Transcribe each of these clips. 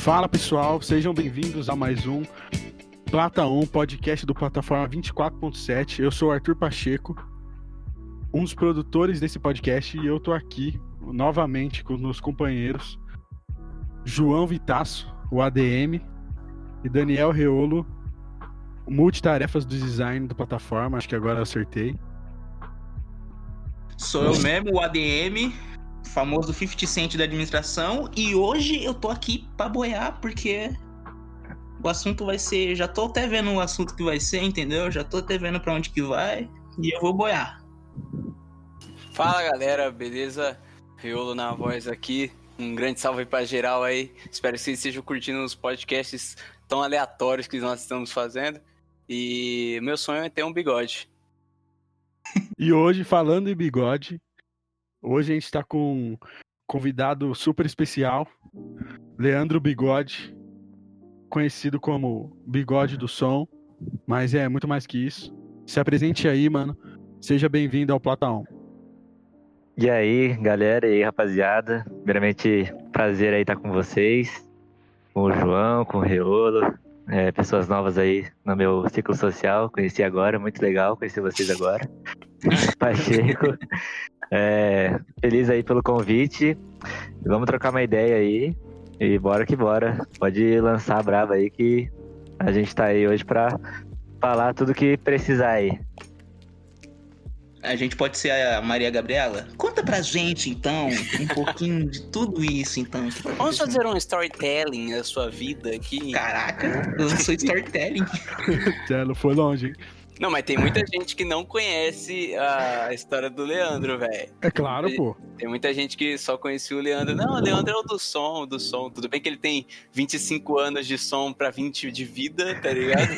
Fala pessoal, sejam bem-vindos a mais um Plata 1, podcast do Plataforma 24.7. Eu sou o Arthur Pacheco, um dos produtores desse podcast, e eu tô aqui novamente com os meus companheiros João Vitasso, o ADM, e Daniel Reolo, multitarefas do design do plataforma, acho que agora eu acertei. Sou eu mesmo, o ADM, famoso 50 Cent da administração, e hoje eu tô aqui pra boiar porque o assunto vai ser. Já tô até vendo o assunto que vai ser, entendeu? Já tô até vendo pra onde que vai e eu vou boiar. Fala galera, beleza? Riolo na voz aqui. Um grande salve pra geral aí. Espero que vocês estejam curtindo os podcasts tão aleatórios que nós estamos fazendo. E meu sonho é ter um bigode. E hoje, falando em bigode, hoje a gente está com um convidado super especial, Leandro Bigode, conhecido como Bigode do Som, mas é muito mais que isso. Se apresente aí, mano. Seja bem-vindo ao Platão. E aí, galera, e aí, rapaziada. Primeiramente, prazer aí estar com vocês, com o João, com o Reolo, é, pessoas novas aí no meu ciclo social. Conheci agora, muito legal conhecer vocês agora. Pacheco. É, feliz aí pelo convite. Vamos trocar uma ideia aí. E bora que bora. Pode lançar a brava aí que a gente tá aí hoje pra falar tudo que precisar aí. A gente pode ser a Maria Gabriela? Conta pra gente, então, um pouquinho de tudo isso, então. Vamos fazer um storytelling da sua vida aqui. Caraca, eu sou storytelling. Telo, foi longe, hein? Não, mas tem muita gente que não conhece a história do Leandro, velho. É claro, pô. Tem muita gente que só conhecia o Leandro. Não, o Leandro é o do som, do som. Tudo bem que ele tem 25 anos de som pra 20 de vida, tá ligado?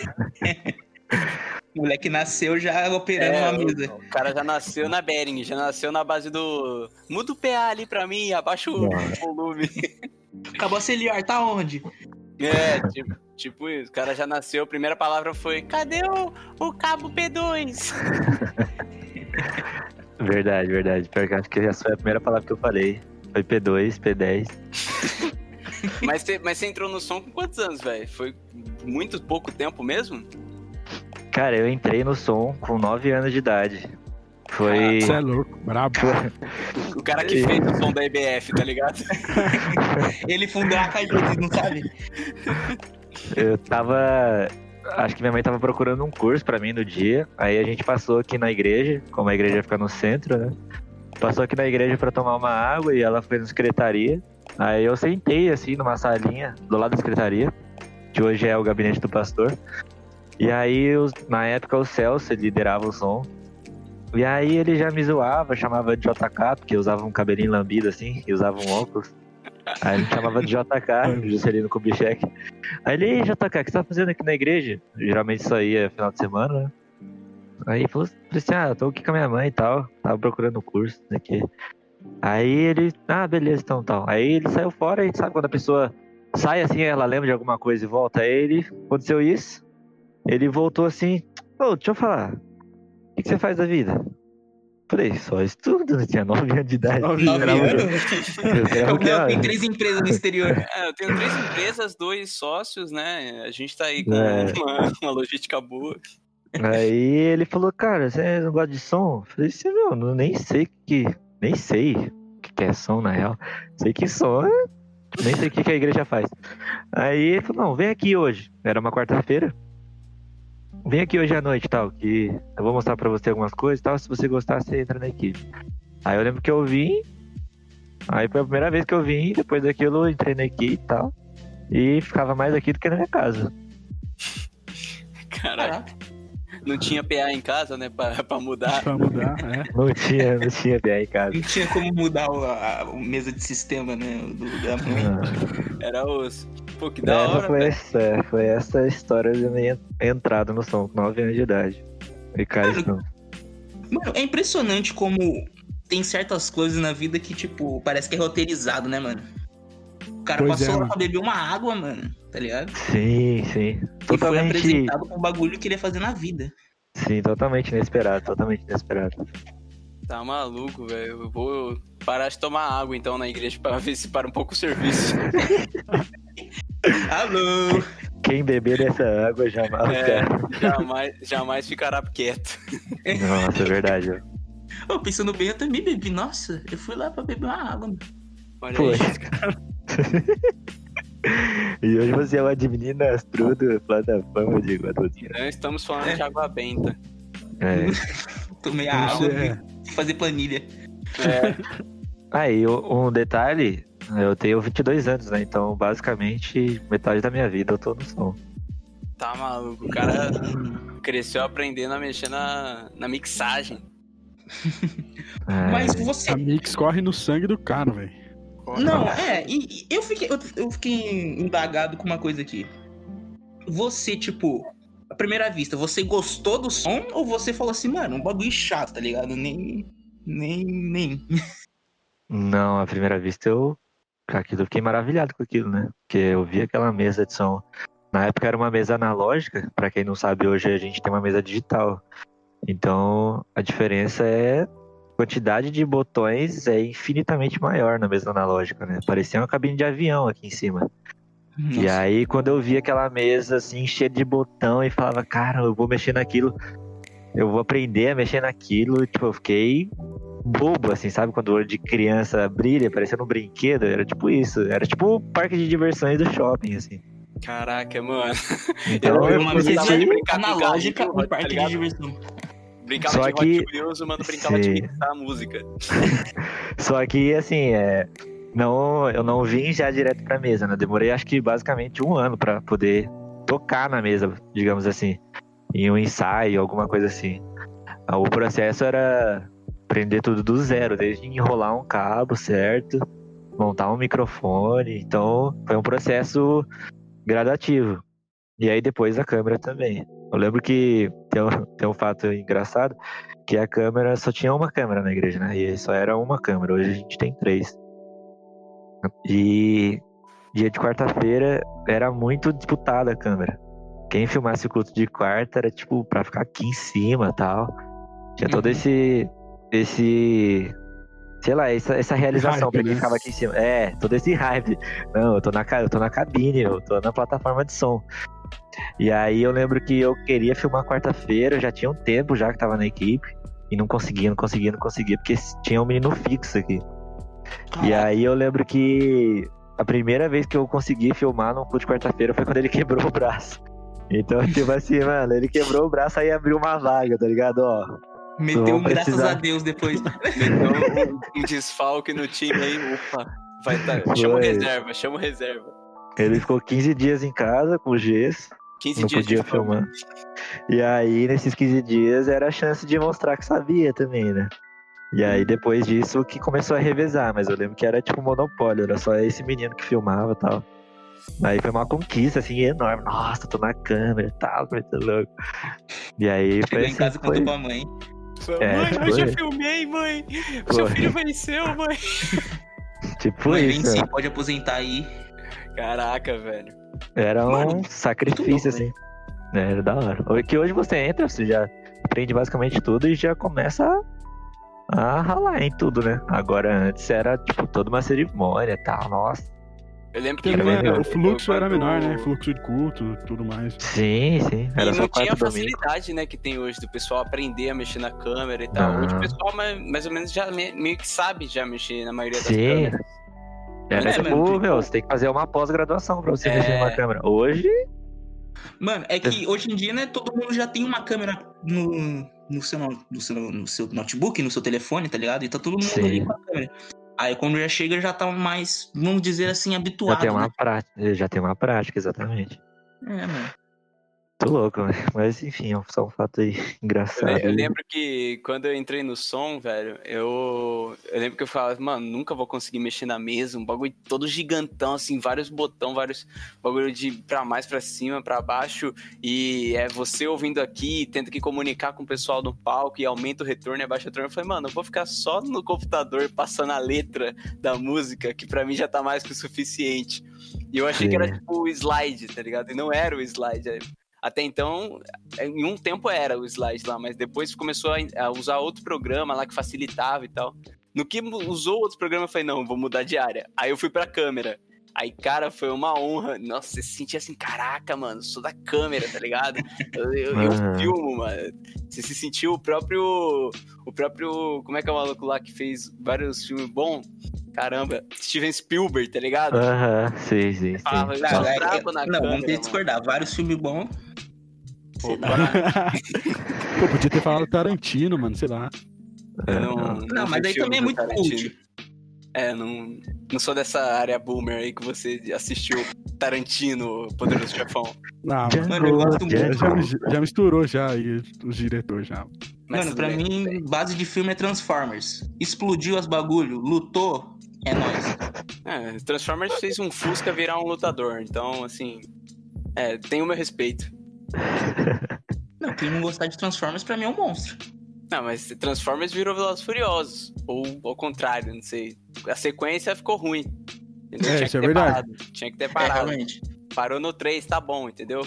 O moleque nasceu já operando É, uma mesa. o, o cara já nasceu na Bering, já nasceu na base do. Muda o PA ali pra mim, abaixa o Nossa. volume. Acabou a celiar, tá onde? É, tipo, tipo isso. O cara já nasceu, a primeira palavra foi: cadê o, o cabo P2? Verdade, verdade. Pior que acho que essa foi a primeira palavra que eu falei. Foi P2, P10. mas, você, mas você entrou no som com quantos anos, velho? Foi muito pouco tempo mesmo? Cara, eu entrei no som com 9 anos de idade. Foi. Você é louco, brabo. O cara que fez o som da EBF, tá ligado? Ele fundou a Caiuta, não sabe? Eu tava. Acho que minha mãe tava procurando um curso pra mim no dia. Aí a gente passou aqui na igreja, como a igreja fica no centro, né? Passou aqui na igreja pra tomar uma água e ela foi na secretaria. Aí eu sentei assim numa salinha do lado da secretaria, que hoje é o gabinete do pastor. E aí, na época, o Celso liderava o som. E aí ele já me zoava, chamava de JK, porque usava um cabelinho lambido assim, e usava um óculos. Aí ele chamava de JK, Juscelino Kubitschek. Aí ele, "Ei, JK, o que você tá fazendo aqui na igreja? Geralmente isso aí é final de semana, né? Aí falou assim, ah, eu tô aqui com a minha mãe e tal, tava procurando o curso aqui. Aí ele, ah, beleza, então tal. Aí ele saiu fora e sabe quando a pessoa sai assim, ela lembra de alguma coisa e volta. Aí ele, aconteceu isso, ele voltou assim, ô, deixa eu falar, o que, que você faz da vida? Falei, só estudo, eu tinha 9 anos de idade. Nove Nove Era muito- anos. eu era Eu, eu tenho três empresas no exterior. É, eu tenho três empresas, dois sócios, né? A gente tá aí com É. uma, uma logística boa. Aí ele falou, cara, você não gosta de som? Eu falei assim, não, nem sei que. Nem sei o que que é som, na real. Sei que som é. Nem sei o que que a igreja faz. Aí ele falou, não, vem aqui hoje. Era uma quarta-feira. Vem aqui hoje à noite tal, que eu vou mostrar pra você algumas coisas e tal. Se você gostar, você entra na equipe. Aí eu lembro que eu vim. Aí foi a primeira vez que eu vim, depois daquilo eu entrei na equipe e tal. E ficava mais aqui do que na minha casa. Caralho, não tinha PA em casa, né? Pra, pra mudar. Pra mudar, é. Não tinha, não tinha BA em casa. Não tinha como mudar o, a, a mesa de sistema, né? Do, mãe. Era os. Pô, que da É, hora, foi, essa, foi essa a história de minha entrada no som, com 9 anos de idade. E isso não. Mano, é impressionante como tem certas coisas na vida que, tipo, parece que é roteirizado, né, mano? O cara Pois é, passou lá mano. pra beber uma água, mano, tá ligado? Sim, sim. E foi Totalmente. apresentado com o bagulho que ele ia fazer na vida. Sim, totalmente inesperado, totalmente inesperado. Tá maluco, velho. Eu vou parar de tomar água então na igreja pra ver se para um pouco o serviço. Alô! Quem beber dessa água jamais, É, cara. jamais, jamais ficará quieto. Nossa, é verdade. ó. Ô, pensando bem, eu também bebi. Nossa, eu fui lá pra beber uma água. Olha Foi. aí. E hoje você é o administrador da plataforma de Guadalupe. Não estamos falando de água benta. É. Tomei a água é- e fazer planilha. É, Aí, um detalhe, eu tenho 22 anos, né? Então, basicamente, metade da minha vida eu tô no som. tá maluco. O cara cresceu aprendendo a mexer na, na mixagem. É, Mas você. A Mix corre no sangue do cara, velho. Não, é, e, e eu, fiquei, eu, eu fiquei indagado com uma coisa aqui. Você, tipo, à primeira vista, você gostou do som ou você falou assim, mano, um bagulho chato, tá ligado? Nem. Nem. Nem. Não, à primeira vista eu. Aquilo, eu fiquei maravilhado com aquilo, né? Porque eu vi aquela mesa de som. Na época era uma mesa analógica, pra quem não sabe, hoje a gente tem uma mesa digital. Então, a diferença é. A quantidade de botões é infinitamente maior na mesa analógica, né? Parecia uma cabine de avião aqui em cima. E Nossa. aí, quando eu vi aquela mesa assim, cheia de botão e falava, cara, eu vou mexer naquilo, eu vou aprender a mexer naquilo, tipo, eu fiquei bobo, assim, sabe? Quando o olho de criança brilha, parecendo um brinquedo, era tipo isso. Era tipo o parque de diversões do shopping, assim. Caraca, mano. Então, eu uma me mesa de brincar analógica carrinho, um parque tá de diversão. Brincava Só de que- Hot Wheels, o mano brincava de Sim. mixar a música. Só que, assim, é, não, eu não vim já direto pra mesa, né? Demorei acho que basicamente um ano pra poder tocar na mesa, digamos assim, em um ensaio, alguma coisa assim. O processo era aprender tudo do zero, desde enrolar um cabo certo, montar um microfone. Então, foi um processo gradativo. E aí depois a câmera também. Eu lembro que tem um, tem um fato engraçado que a câmera só tinha uma câmera na igreja, né? E só era uma câmera. Hoje a gente tem três. E dia de quarta-feira era muito disputada a câmera. Quem filmasse o culto de quarta era tipo pra ficar aqui em cima, tal. Tinha todo Uhum. esse esse sei lá, essa, essa realização Hype, pra quem né? ficava aqui em cima. É, todo esse hype. Não, eu tô na ca- eu tô na cabine, eu tô na plataforma de som. E aí eu lembro que eu queria filmar quarta-feira, já tinha um tempo já que tava na equipe. E não conseguia, não conseguia, não conseguia, porque tinha um menino fixo aqui. E aí eu lembro que a primeira vez que eu consegui filmar no culto de quarta-feira foi quando ele quebrou o braço. Então, tipo assim, mano, ele quebrou o braço aí abriu uma vaga, tá ligado? Ó, Meteu um graças a Deus depois. Então, um, um desfalque no time aí, opa. Vai tá. Chama o reserva, chama o reserva. ele ficou 15 dias em casa com gesso, 15 não dias podia filmar. E aí, nesses 15 dias, era a chance de mostrar que sabia também, né? E aí, depois disso, que começou a revezar, mas eu lembro que era tipo monopólio, era só esse menino que filmava e tal. Aí foi uma conquista, assim, enorme. Nossa, tô na câmera e tal, muito louco. E aí foi Chegou em assim, casa e foi... contou pra mãe. É, mãe, tipo, hoje eu filmei, mãe. Pô. Seu filho venceu, mãe. Tipo mãe, isso, venci, né? pode aposentar aí. Caraca, velho. Era um Mano, sacrifício, muito assim. É, Era da hora. Que hoje você entra, você já aprende basicamente tudo e já começa a, a ralar em tudo, né? Agora antes era, tipo, toda uma cerimônia e tal, nossa. Eu lembro que é- o fluxo era quando- menor, né? Fluxo de culto, tudo mais. Sim, sim. Era e só não tinha a facilidade, né, que tem hoje do pessoal aprender a mexer na câmera e tal. Não. Hoje o pessoal mais, mais ou menos já me- meio que sabe já mexer na maioria das Sim. câmeras. Era É, tipo, mano, meu, você tem que fazer uma pós-graduação pra você É. mexer numa câmera. Hoje, Mano, é que hoje em dia, né, todo mundo já tem uma câmera no, no, seu, no, no seu, no seu notebook, no seu telefone, tá ligado? E tá todo mundo Sim. ali com a câmera. Aí quando já chega, já tá mais, vamos dizer assim, já habituado. tem uma né? prática. Já tem uma prática, exatamente. É, mano. Tô louco, né? Mas enfim, é só um fato aí Eu, engraçado. le- eu lembro que quando eu entrei no som, velho, eu, eu lembro que eu falava, mano, nunca vou conseguir mexer na mesa, um bagulho todo gigantão, assim, vários botão, vários bagulho de pra mais, pra cima, pra baixo, e é você ouvindo aqui, tendo que comunicar com o pessoal no palco, e aumenta o retorno e abaixa o retorno. Eu falei, mano, eu vou ficar só no computador passando a letra da música, que pra mim já tá mais que o suficiente. E eu achei que era Sim. tipo o slide, tá ligado? E não era o slide. Até então, em um tempo era o slide lá, mas depois começou a, usar outro programa lá que facilitava e tal. No que usou outro programa, eu falei, não, vou mudar de área. Aí eu fui pra câmera. Aí, cara, foi uma honra. Nossa, você se sentia assim, caraca, mano, sou da câmera, tá ligado? Eu, eu, eu Uhum. filmo, mano. Você se sentiu o próprio. O próprio. Como é que é o maluco lá que fez vários filmes bons? Caramba, Steven Spielberg, tá ligado? Aham, sim, sim, sim. Falava, Nossa. "Ah, brabo na não, vamos câmera, ter que discordar. Vários filmes bons. Pô, Pô, podia ter falado Tarantino, mano, sei lá. Eu não, Não, mas vi aí também é muito Tarantino. cult. É, não, não sou dessa área boomer aí que você assistiu Tarantino, Poderoso Chefão. Não, Mano, eu gosto muito. Já, já misturou já aí os diretores já. Mas Mano, pra tudo mim, bem. base de filme é Transformers. Explodiu as bagulho, lutou, é nóis. É, Transformers fez um Fusca virar um lutador, então, assim. É, tem o meu respeito. Não, quem não gostar de Transformers, pra mim é um monstro. Não, mas Transformers virou Velozes Furiosos. Ou ao contrário, não sei. A sequência ficou ruim. Entendeu? É, Tinha isso que é ter verdade. parado. Tinha que ter É, parado. realmente. Parou no 3, tá bom, entendeu?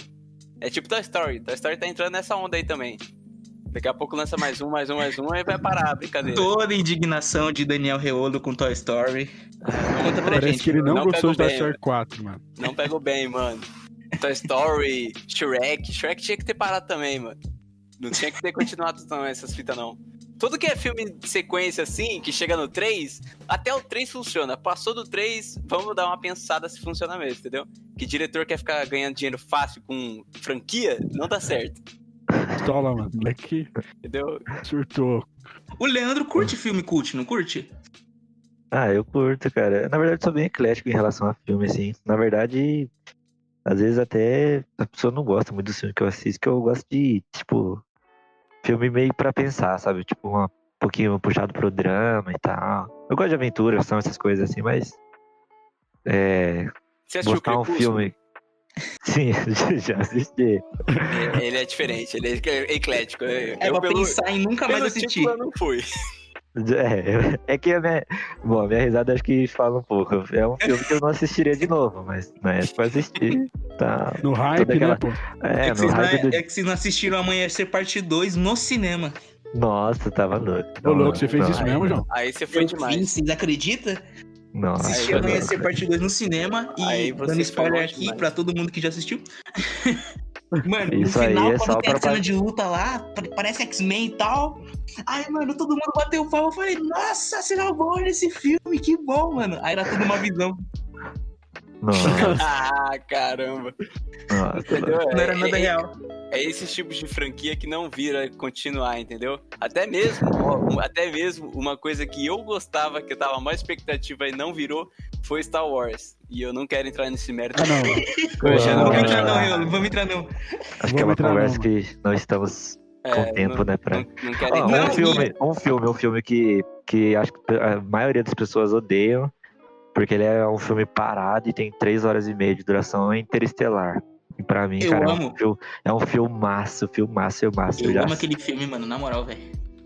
É tipo Toy Story. Toy Story tá entrando nessa onda aí também. Daqui a pouco lança mais um, mais um, mais um, aí vai parar a brincadeira. Toda a indignação de Daniel Reolo com Toy Story. Conta pra Parece gente. que ele não, não gostou pegou de Toy bem, Story 4, mano. Não pegou bem, mano. Toy Story, Shrek. Shrek tinha que ter parado também, mano. Não tinha que ter continuado não, essas fitas, não. Tudo que é filme de sequência assim, que chega no 3, até o 3 funciona. Passou do 3, vamos dar uma pensada se funciona mesmo, entendeu? Que diretor quer ficar ganhando dinheiro fácil com franquia, não dá certo. Pistola, mano. Moleque Entendeu? surtou. O Leandro curte filme cult, não curte? Ah, eu curto, cara. Na verdade, sou bem eclético em relação a filme, assim. Na verdade, às vezes até a pessoa não gosta muito do filme que eu assisto, que eu gosto de, tipo, filme meio pra pensar, sabe? Tipo, uma- um pouquinho puxado pro drama e tal. Eu gosto de aventura, são essas coisas assim, mas. É. Você assistiu Buscar um filme. Sim, já assisti. Ele- Ele é diferente, ele é eclético. É eu, pra pelo, pensar em nunca mais assistir. eu não fui. É, é que a minha. Bom, a minha risada acho que fala um pouco. É um filme que eu não assistiria de novo, mas na época eu assisti. Tá. No hype, aquela- né, pô? É, É, que no vocês não, hype do. é que vocês não assistiram Amanhecer Parte 2 no cinema. Nossa, tava louco. Ô, louco, você fez Não, isso mesmo. João? Aí você foi Eu demais. vi, vocês acreditam? Nossa, Assisti foi Amanhecer Parte 2 no cinema e Aí você dando spoiler aqui demais. pra todo mundo que já assistiu. Mano, Isso no aí final, é quando tem a pra- cena de luta lá, pa- parece X-Men e tal. Aí, mano, todo mundo bateu palma. Eu falei, nossa, cena boa nesse filme, que bom, mano. Aí era tudo uma visão. Nossa, Ah, caramba. nossa. Entendeu? Não era É- nada é- real. É esses tipos de franquia que não vira continuar, entendeu? Até mesmo, até mesmo uma coisa que eu gostava, que eu tava mais expectativa e não virou, foi Star Wars. E eu não quero entrar nesse mérito. Ah, não. Eu já Não não vamos entrar não, entrar. Reolo, vamos entrar não. Acho que é uma conversa não, que não estamos com É, tempo, não, né? Pra... Não, não quero Ó, entrar. um Não, filme, um filme, um filme que, que acho que a maioria das pessoas odeiam, porque ele é um filme parado e tem três horas e meia de duração, é Interestelar. E pra mim, Eu cara, é amo. um, filme, é um filmaço, filmaço, filmaço. Eu Eu já- amo aquele filme, mano, na moral, velho.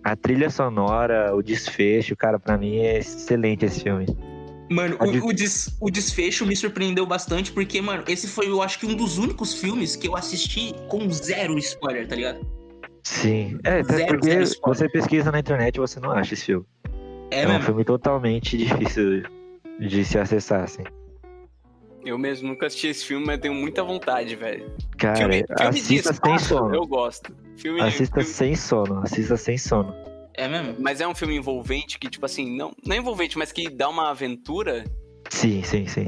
A trilha sonora, o desfecho, cara, pra mim é excelente esse filme. Mano, de- o, o, des- o desfecho me surpreendeu bastante, porque, mano, esse foi, eu acho que um dos únicos filmes que eu assisti com zero spoiler, tá ligado? Sim. É, até Zero, porque zero você pesquisa na internet e você não acha esse filme. É, É, um mesmo. filme totalmente difícil de se acessar, assim. Eu mesmo nunca assisti esse filme, mas tenho muita vontade, velho. Cara, Filme, filme assista sem sono. eu gosto. Filme, Assista filme- sem sono, assista sem sono. É mesmo? Mas é um filme envolvente que, tipo assim, não, não é envolvente, mas que dá uma aventura Sim, sim, sim.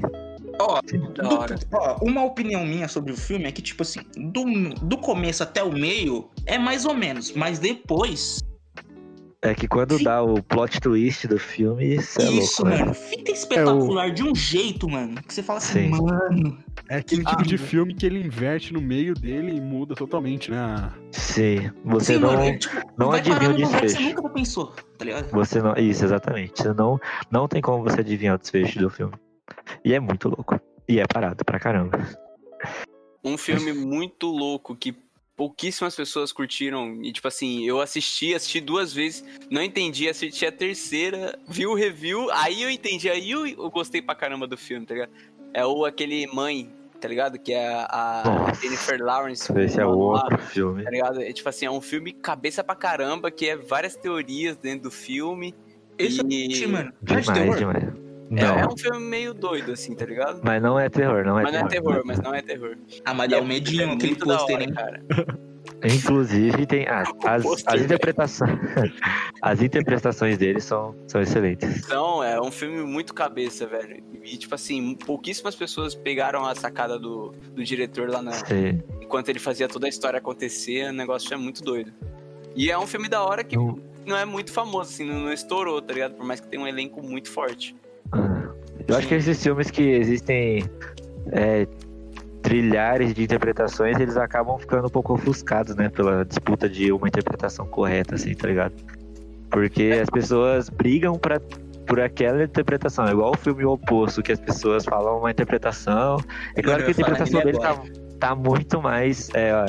Ó, hora. ó, uma opinião minha sobre o filme é que, tipo assim, do, do começo até o meio é mais ou menos, mas depois. É que quando Sim. dá o plot twist do filme, isso é isso, louco, né? mano, fica espetacular de um jeito, mano. Que você fala assim, Sim. mano. É aquele tipo Ah, de filme que ele inverte no meio dele e muda totalmente, né? Sim, você Sim, não, mano, é, tipo, não adivinha o que você desfecho. nunca pensou, tá ligado? Você não, isso, exatamente. Você não, não tem como você adivinhar o desfecho do filme. E é muito louco. E é parado pra caramba. Um filme muito louco que pouquíssimas pessoas curtiram. E, tipo assim, eu assisti, assisti duas vezes, não entendi, assisti a terceira, vi o review, aí eu entendi, aí eu, eu gostei pra caramba do filme, tá ligado? É o aquele Mãe, tá ligado? Que é a, a. Jennifer Lawrence. Esse é lá, outro filme. Tá ligado? É tipo assim, é um filme cabeça pra caramba, que é várias teorias dentro do filme. Esse E- é mano. Demais, demais. É, Não, é um filme meio doido, assim, tá ligado? mas não é terror, não é Mas não é terror. terror, mas não é terror. Ah, mas dá é um medinho é aquele muito da pôster, hein? cara. Inclusive, tem ah, as, pôster, as interpretações. as interpretações deles são, são excelentes. Então, é um filme muito cabeça, velho. E, tipo assim, pouquíssimas pessoas pegaram a sacada do, do diretor lá na, Sim. enquanto ele fazia toda a história acontecer, o negócio é muito doido. E é um filme da hora que Não- não é muito famoso, assim, não, não estourou, tá ligado? Por mais que tenha um elenco muito forte. Eu acho que esses filmes que existem é, trilhares de interpretações, eles acabam ficando um pouco ofuscados, né? Pela disputa de uma interpretação correta, assim, tá ligado? Porque as pessoas brigam pra, por aquela interpretação. É igual o filme oposto, que as pessoas falam uma interpretação. É claro que a interpretação dele tá, tá muito mais é,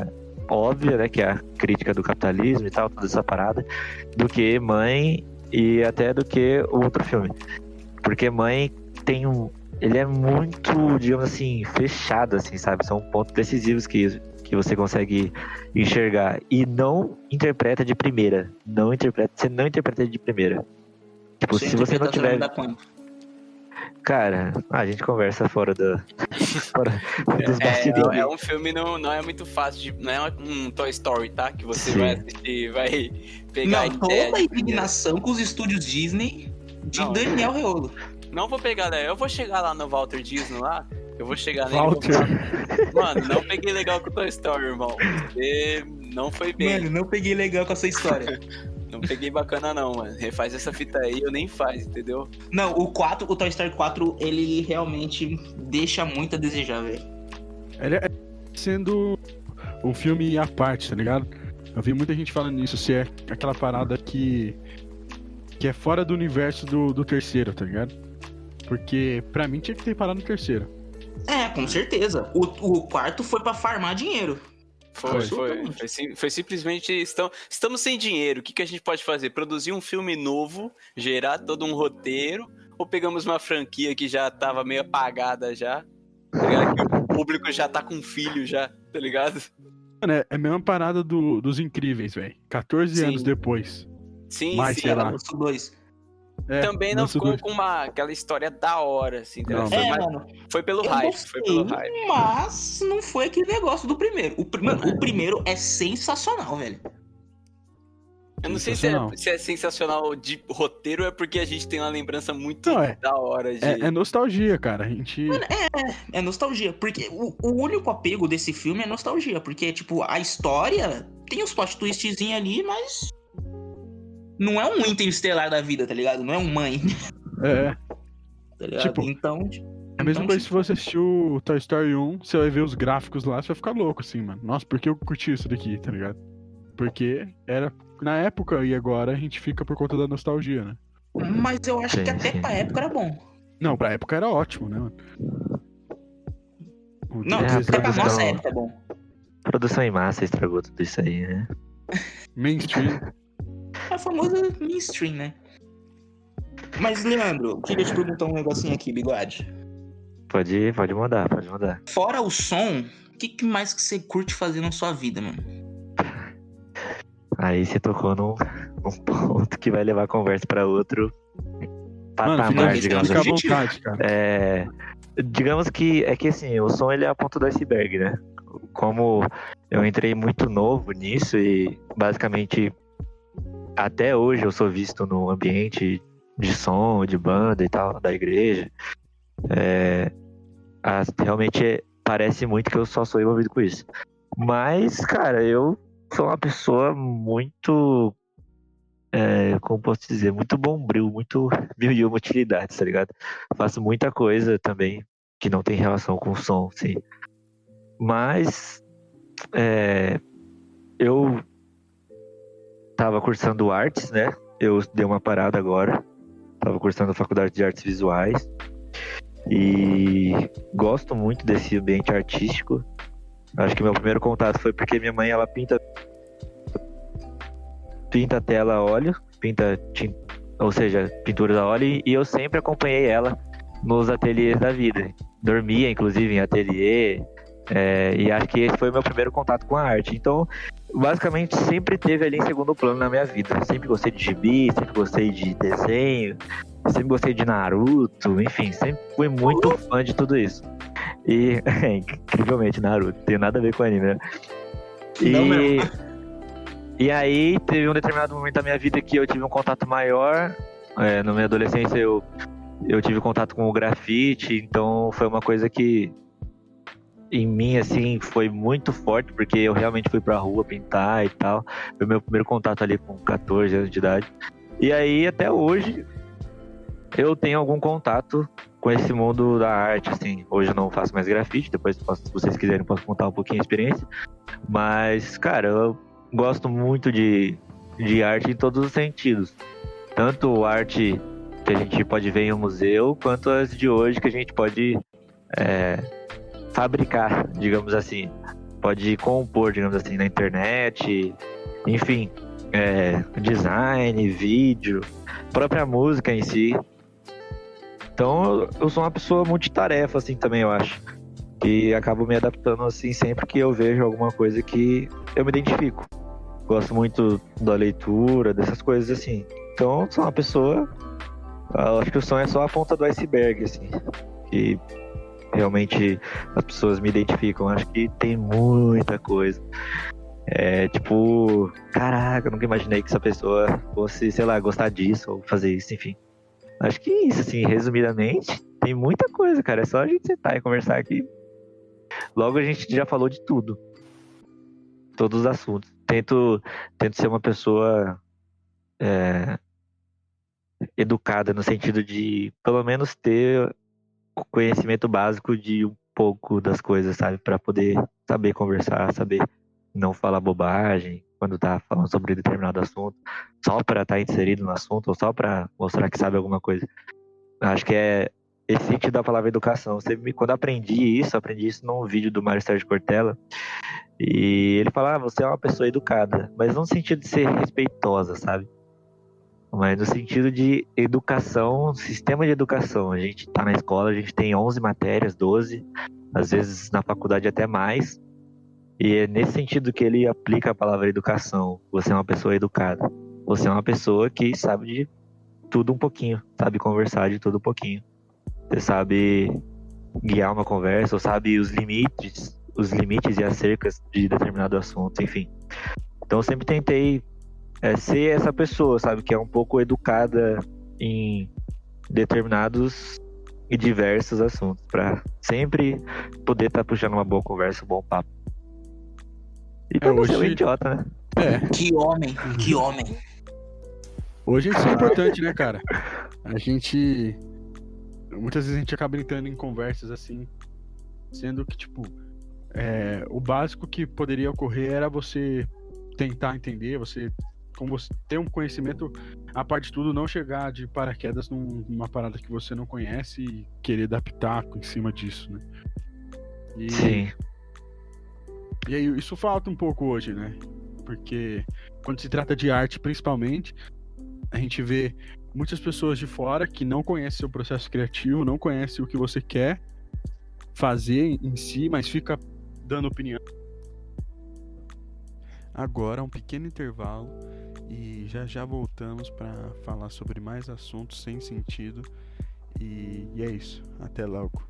óbvia, né? Que é a crítica do capitalismo e tal, toda essa parada, do que Mãe e até do que o outro filme. Porque Mãe tem um. Ele é muito, digamos assim, fechado, assim, sabe? São pontos decisivos que, que você consegue enxergar. E não interpreta de primeira. Não interpreta. Você não interpreta de primeira. Tipo, se você não tiver. Cara, a gente conversa fora, do, fora dos É, bastidores. é um filme não, não é muito fácil de. Não é um Toy Story, tá? Que você Sim. vai assistir e vai pegar Não, toda a indignação com os estúdios Disney de Não. Daniel Reolo. Não vou pegar, né? Eu vou chegar lá no Walter Disney lá. Eu vou chegar nele. e vou Walter. falar, Mano, não peguei legal com o Toy Story, irmão. Você não foi bem. Mano, não peguei legal com essa história. Não peguei bacana, não, mano. Refaz essa fita aí, eu nem faz, entendeu? não, o 4, o Toy Story 4, ele realmente deixa muito a desejar, velho. Ele é sendo um filme à parte, tá ligado? Eu vi muita gente falando nisso, se é aquela parada que. Que é fora do universo do, do terceiro, tá ligado? Porque pra mim tinha que ter parado no terceiro. É, com certeza. O, o quarto foi pra farmar dinheiro. Foi, Foi. foi. Sim- foi simplesmente. Estão, estamos sem dinheiro. O que, que a gente pode fazer? Produzir um filme novo, gerar todo um roteiro, ou pegamos uma franquia que já tava meio apagada já? Tá o público já tá com filho já, tá ligado? Mano, é, é a mesma parada do- dos incríveis, velho. 14 Sim. anos depois. Sim, Mas, sim. sei lá. Lanço 2. É, Também não lançou ficou dois- com uma, aquela história da hora, assim. Não, foi, É, mais- mano. foi pelo hype, foi pelo gostei, hype. mas não foi aquele negócio do primeiro. O, prime- o primeiro é sensacional, velho. Eu não sei se é, Sensacional. se é sensacional de roteiro, é porque a gente tem uma lembrança muito Não, é. da hora de. É, é nostalgia, cara. A gente. É nostalgia, porque o, o único apego desse filme é nostalgia, porque, tipo, a história tem os plot twistzinhos ali, mas. Não é um Interestelar da vida, tá ligado? Não é um mãe, É, tá ligado? Tipo, então. é a mesma então, coisa se você assistiu o Toy Story 1, você vai ver os gráficos lá, você vai ficar louco, assim, mano. Nossa, por que eu curti isso daqui, tá ligado? Porque era na época e agora a gente fica por conta da nostalgia, né? Mas eu acho Sim, que até sim. pra época era bom. Não, pra época era ótimo, né, mano? O Não, É, até pra nossa época é bom. Produção em massa estragou tudo isso aí, né? Mainstream. A famosa mainstream, né? Mas, Leandro, queria te perguntar um negocinho aqui, bigode. Pode, pode mudar, pode mudar. Fora o som, o que, que mais que você curte fazer na sua vida, mano? Aí você tocou num, num ponto que vai levar a conversa pra outro Mano, patamar, fica, digamos assim. vontade, cara. É, digamos que é que assim, o som ele é a ponta do iceberg, né? Como eu entrei muito novo nisso e basicamente até hoje eu sou visto no ambiente de som, de banda e tal, da igreja. É, as- realmente é- parece muito que eu só sou envolvido com isso. Mas, cara, eu sou uma pessoa muito. É, como posso dizer? Muito bombril, muito mil e uma utilidades, tá ligado? Faço muita coisa também que não tem relação com som, sim. Mas é, eu tava cursando artes, né? Eu dei uma parada agora. Tava cursando faculdade de artes visuais. E gosto muito desse ambiente artístico. Acho que meu primeiro contato foi porque minha mãe ela pinta pinta tela a óleo, pinta tin- ou seja, pinturas a óleo e eu sempre acompanhei ela nos ateliês da vida. Dormia inclusive em ateliê é, e acho que esse foi o meu primeiro contato com a arte. Então, basicamente sempre teve ali em segundo plano na minha vida. Sempre gostei de gibi, sempre gostei de desenho sempre gostei de Naruto, enfim, sempre fui muito fã de tudo isso. E, incrivelmente, Naruto, tem nada a ver com anime, né? E, e aí, teve um determinado momento da minha vida que eu tive um contato maior. É, na minha adolescência, eu, eu tive contato com o grafite, então foi uma coisa que em mim, assim, foi muito forte, porque eu realmente fui pra rua pintar e tal. Foi meu primeiro contato ali com 14 anos de idade. E aí, até hoje, eu tenho algum contato com esse mundo da arte, assim. Hoje eu não faço mais grafite, depois, se vocês quiserem, posso contar um pouquinho a experiência. Mas, cara, eu gosto muito de, de arte em todos os sentidos. Tanto arte que a gente pode ver em um museu, quanto as de hoje que a gente pode é, fabricar, digamos assim. Pode compor, digamos assim, na internet, enfim, é, design, vídeo, própria música em si. Então eu- sou uma pessoa multitarefa, assim, também, eu acho. E acabo me adaptando, assim, sempre que eu vejo alguma coisa que eu me identifico. Gosto muito da leitura, dessas coisas, assim. Então, sou uma pessoa. eu Acho que o som é só a ponta do iceberg, assim. Que realmente as pessoas me identificam. Acho que tem muita coisa. É tipo, caraca, eu nunca imaginei que essa pessoa fosse, sei lá, gostar disso ou fazer isso, enfim. Acho que isso, assim, resumidamente, tem muita coisa, cara. É só a gente sentar e conversar aqui. Logo a gente já falou de tudo. Todos os assuntos. Tento, tento ser uma pessoa é, educada no sentido de pelo menos ter conhecimento básico de um pouco das coisas, sabe? Pra poder saber conversar, saber não falar bobagem quando tá falando sobre determinado assunto, só pra estar inserido no assunto ou só pra mostrar que sabe alguma coisa. Acho que é esse sentido da palavra educação. Sempre, quando aprendi isso, aprendi isso num vídeo do Mário Sérgio Cortella. E ele fala, ah, você é uma pessoa educada, mas não no sentido de ser respeitosa, sabe? Mas no sentido de educação, sistema de educação. A gente tá na escola, a gente tem 11 matérias, 12, às vezes na faculdade até mais. E é nesse sentido que ele aplica a palavra educação. Você é uma pessoa educada. Você é uma pessoa que sabe de tudo um pouquinho, sabe conversar de tudo um pouquinho. Você sabe guiar uma conversa, ou sabe os limites, os limites e as cercas de determinado assunto, enfim. Então eu sempre tentei é, ser essa pessoa, sabe, que é um pouco educada em determinados e diversos assuntos, para sempre poder estar puxando uma boa conversa, um bom papo. E pra É, não ser um hoje- idiota, né? É, Que homem, que homem. hoje isso é importante, né, cara? A gente. Muitas vezes a gente acaba entrando em conversas assim, sendo que, tipo, é, o básico que poderia ocorrer era você tentar entender, você, como você ter um conhecimento, a parte de tudo, não chegar de paraquedas num- numa parada que você não conhece e querer dar pitaco em cima disso, né? E, Sim. E aí, isso falta um pouco hoje, né? Porque quando se trata de arte, principalmente, a gente vê muitas pessoas de fora que não conhecem seu processo criativo, não conhecem o que você quer fazer em si, mas fica dando opinião. Agora um pequeno intervalo e já já voltamos para falar sobre mais assuntos sem sentido. E, e é isso. Até logo.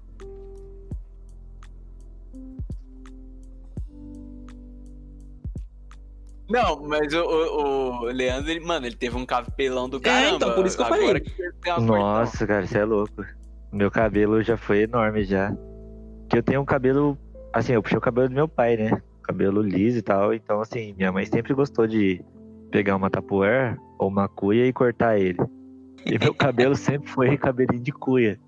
Não, mas o, o, o Leandro, ele, mano, ele teve um cabelão do caramba. então, por isso que eu Agora falei. que cor, Nossa, cara, você é louco. Meu cabelo já foi enorme já. Que eu tenho um cabelo. Assim, eu puxei o cabelo do meu pai, né? Cabelo liso e tal. Então, assim, minha mãe sempre gostou de pegar uma tapuer ou uma cuia e cortar ele. E meu cabelo sempre foi cabelinho de cuia.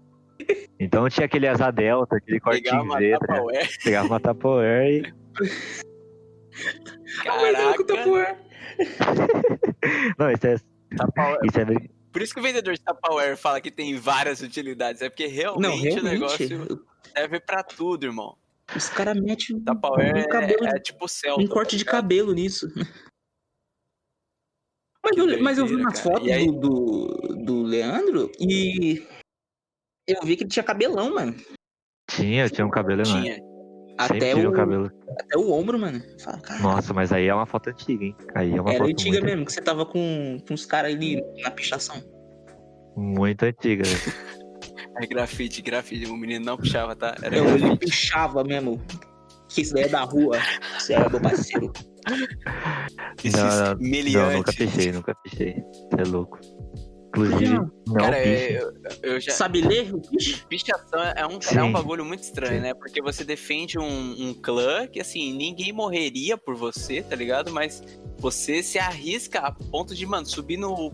Então tinha aquele asa delta, aquele cortinho tá ligado? Tupperware. Pegava uma tapuer e. Caraca. Caraca, Não, isso é. Tupperware. Isso é bem- Por isso que o vendedor de Tupperware fala que tem várias utilidades. É porque realmente, Não, o realmente. negócio serve pra tudo, irmão. Os caras metem um, um cabelo, é, é tipo Celta. um corte de tá ligado? cabelo nisso. Mas eu, mas eu vi umas cara. fotos aí? do, do, do Leandro e eu vi que ele tinha cabelão, mano. Tinha, tinha um cabelo enorme. Tinha. Até o, um cabelo. até o ombro, mano. Fala, Nossa, mas aí é uma foto antiga, hein? Aí é uma era foto antiga muito mesmo, que você tava com, com os caras ali na pichação. Muito antiga. velho. É grafite, grafite. O menino não puxava, tá? Era Eu, ele puxava mesmo. Que isso daí é da rua. Você era meu parceiro. Esses Não, não, Não, nunca pichei, nunca pichei. Você é louco. Inclusive, Não. não Cara, é, eu, eu já. Sabe ler? Pichação é um, Sim. é um bagulho muito estranho, Sim. né? Porque você defende um, um clã que, assim, ninguém morreria por você, tá ligado? Mas você se arrisca a ponto de, mano, subir no,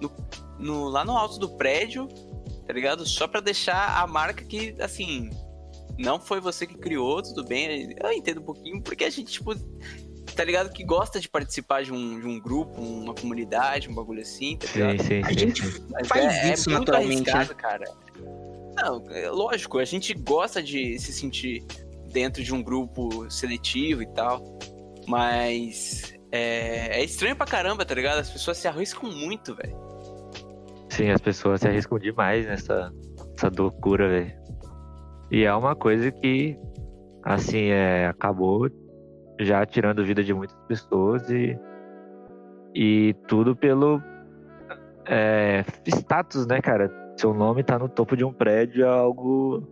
no, no- lá no alto do prédio, tá ligado? Só pra deixar a marca que, assim, não foi você que criou, tudo bem. Eu entendo um pouquinho, porque a gente, tipo, tá ligado? Que gosta de participar de um, de um grupo, uma comunidade, um bagulho assim, tá ligado? Sim, sim, a sim. gente sim. Mas faz é, isso é muito naturalmente, né? arriscado, cara. Não, é lógico, a gente gosta de se sentir dentro de um grupo seletivo e tal, mas é, é estranho pra caramba, tá ligado? As pessoas se arriscam muito, velho. Sim, as pessoas se arriscam demais nessa, nessa loucura, velho. E é uma coisa que, assim, é, acabou já tirando a vida de muitas pessoas e, e tudo pelo é, status, né, cara? Seu nome tá no topo de um prédio é algo,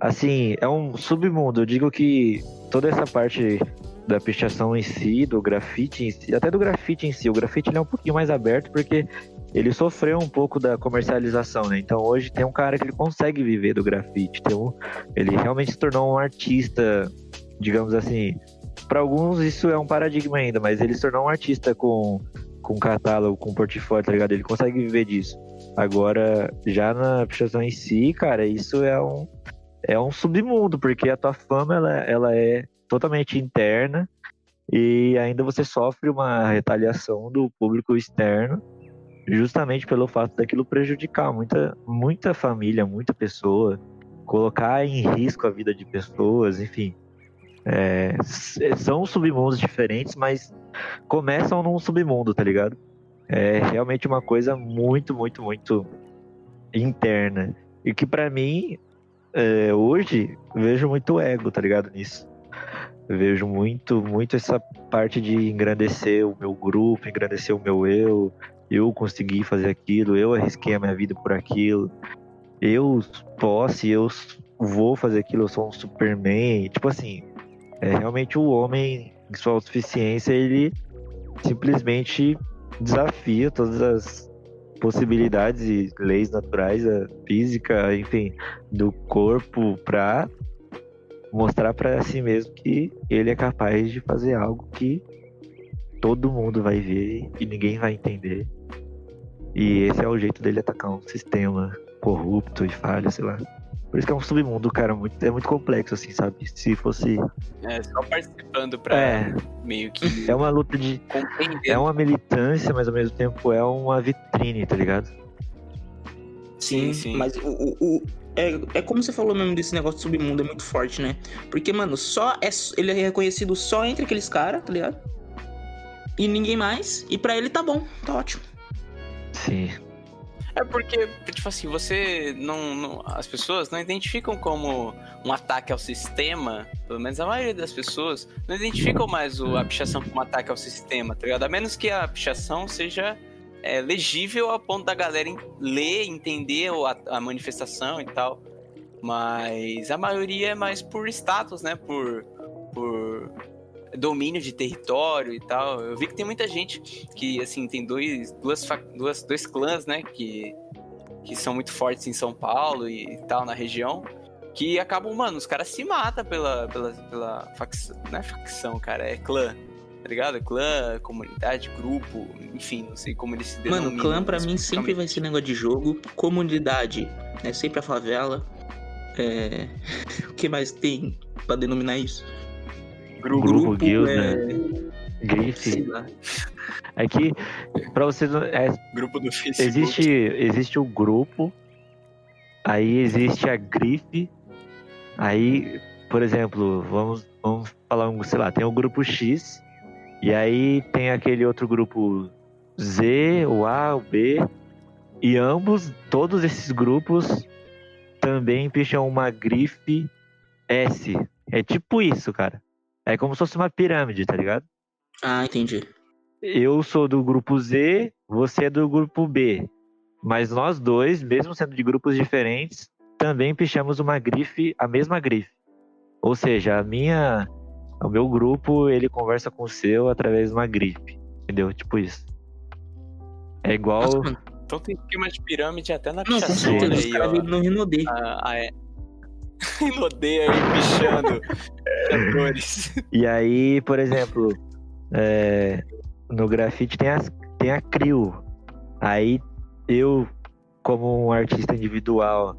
assim, é um submundo. Eu digo que toda essa parte da pichação em si, do grafite em si, até do grafite em si, o grafite é um pouquinho mais aberto porque ele sofreu um pouco da comercialização, né? Então hoje tem um cara que ele consegue viver do grafite, um, ele realmente se tornou um artista, digamos assim. Para alguns isso é um paradigma ainda, mas ele se tornou um artista com com catálogo, com portfólio, tá ligado? Ele consegue viver disso. Agora, já na pichação em si, cara, isso é um é um submundo, porque a tua fama ela, ela é totalmente interna e ainda você sofre uma retaliação do público externo justamente pelo fato daquilo prejudicar muita, muita família, muita pessoa, colocar em risco a vida de pessoas, enfim. É, são submundos diferentes, mas começam num submundo, tá ligado? É realmente uma coisa muito, muito, muito interna. E que pra mim, é, hoje, vejo muito ego, tá ligado? Nisso. Vejo muito, muito essa parte de engrandecer o meu grupo, engrandecer o meu eu, eu consegui fazer aquilo, eu arrisquei a minha vida por aquilo, eu posso, eu vou fazer aquilo, eu sou um Superman. Tipo assim, é realmente o homem, em sua autossuficiência, ele simplesmente desafia todas as possibilidades e leis naturais, a física, enfim, do corpo pra mostrar pra si mesmo que ele é capaz de fazer algo que todo mundo vai ver e ninguém vai entender. E esse é o jeito dele atacar um sistema corrupto e falho, sei lá. Por isso que é um submundo, cara, muito, é muito complexo, assim, sabe? Se fosse. É, só participando pra É, meio que é uma luta de. compreender. É uma militância, mas ao mesmo tempo é uma vitrine, tá ligado? Sim, sim. Mas o, o, o- é, é como você falou mesmo desse negócio de submundo, é muito forte, né? Porque, mano, só é, ele é reconhecido só entre aqueles caras, tá ligado? E ninguém mais. E pra ele tá bom, tá ótimo. Sim. É porque, tipo assim, você não, não- As pessoas não identificam como um ataque ao sistema, pelo menos a maioria das pessoas, não identificam mais o, a pichação como um ataque ao sistema, tá ligado? A menos que a pichação seja é, legível ao ponto da galera ler, entender a, a manifestação e tal. Mas a maioria é mais por status, né? Por. por domínio de território e tal. Eu vi que tem muita gente que, assim, tem dois, duas, duas, dois clãs, né, que, que são muito fortes em São Paulo e, tal, na região, que acabam, mano, os caras se matam pela, pela, pela facção, não é facção, cara, é clã, tá ligado? Clã, comunidade, grupo, enfim, não sei como eles se Mano, denominam. clã pra mim sempre vai ser negócio de jogo. Comunidade é sempre a favela. É... O que mais tem pra denominar isso? Grupo, guilda, é... grife. sei lá. É que, pra vocês. É, Grupo do Facebook. existe, existe o grupo, aí existe a grife, aí, por exemplo, vamos, vamos falar, um, sei lá, tem o grupo X, e aí tem aquele outro grupo Z, o A, o B, e ambos, todos esses grupos também picham uma grife S. É tipo isso, cara. É como se fosse uma pirâmide, tá ligado? Ah, entendi. eu sou do grupo Z, você é do grupo B. Mas nós dois, mesmo sendo de grupos diferentes, também pichamos uma grife, a mesma grife. Ou seja, a minha, o meu grupo, ele conversa com o seu através de uma grife. Entendeu? Tipo isso. É igual. Nossa. Então tem esquema de pirâmide até na Não, com pichação, certeza. olha Os aí, caras no Rinodê. Ah, ah, é. Inodeia aí, pichando. E aí, por exemplo, é, no grafite tem, tem a CRIO. Aí eu, como um artista individual,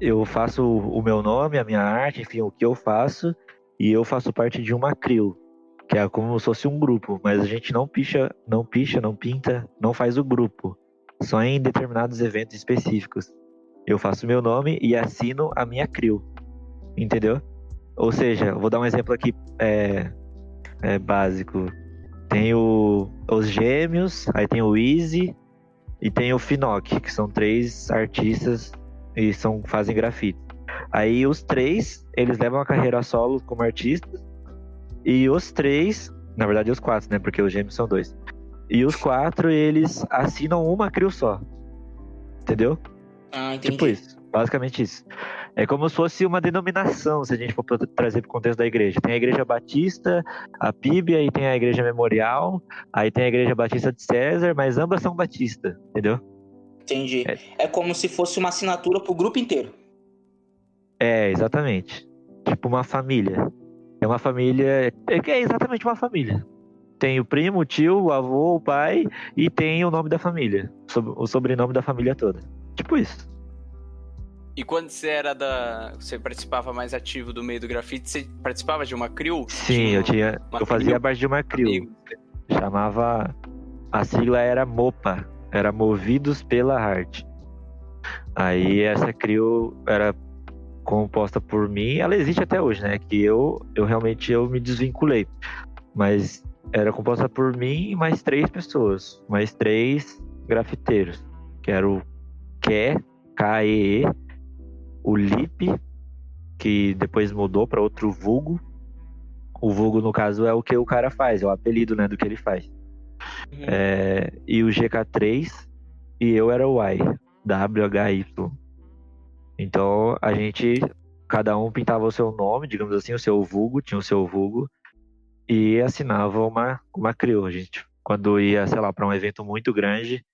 eu faço o meu nome, a minha arte, enfim, o que eu faço, e eu faço parte de uma CRIO, que é como se fosse um grupo, mas a gente não picha, não picha, não pinta, não faz o grupo, só em determinados eventos específicos. Eu faço meu nome e assino a minha CRIO, entendeu? Ou seja, vou dar um exemplo aqui é, é básico. Tem o, os Gêmeos, aí tem o Easy e tem o Finoc, que são três artistas e são, fazem grafite. Aí os três, eles levam a carreira solo como artistas e os três, na verdade os quatro, né? Porque os Gêmeos são dois. E os quatro, eles assinam uma CRIO só. Entendeu? Ah, entendi. Tipo isso, basicamente isso. É como se fosse uma denominação, se a gente for trazer para o contexto da igreja. Tem a igreja batista, a PIB, aí tem a igreja memorial, aí tem a igreja batista de César, mas ambas são batistas, entendeu? Entendi. É. É como se fosse uma assinatura pro grupo inteiro. É, exatamente. Tipo uma família. É uma família. É que é exatamente uma família. Tem o primo, o tio, o avô, o pai e tem o nome da família. O sobrenome da família toda. Tipo isso. E quando você era da. Você participava mais ativo do meio do grafite, você participava de uma crew? Sim, eu tinha. Eu fazia CRIO? parte de uma CRIO. Amigo. chamava a sigla era MOPA, era Movidos pela Arte. Aí essa CRIO era composta por mim, ela existe até hoje, né? Que eu, eu realmente eu me desvinculei, mas era composta por mim e mais três pessoas, mais três grafiteiros, que era o Ke, K-E-E, o Lip, que depois mudou para outro vulgo. O vulgo, no caso, é o que o cara faz, é o apelido né, do que ele faz. Uhum. É, e o GK3 e eu era o Y, WHY. Então a gente, cada um pintava o seu nome, digamos assim, o seu vulgo, tinha o seu vulgo, e assinava uma, uma CRIO. A gente, quando ia, sei lá, para um evento muito grande,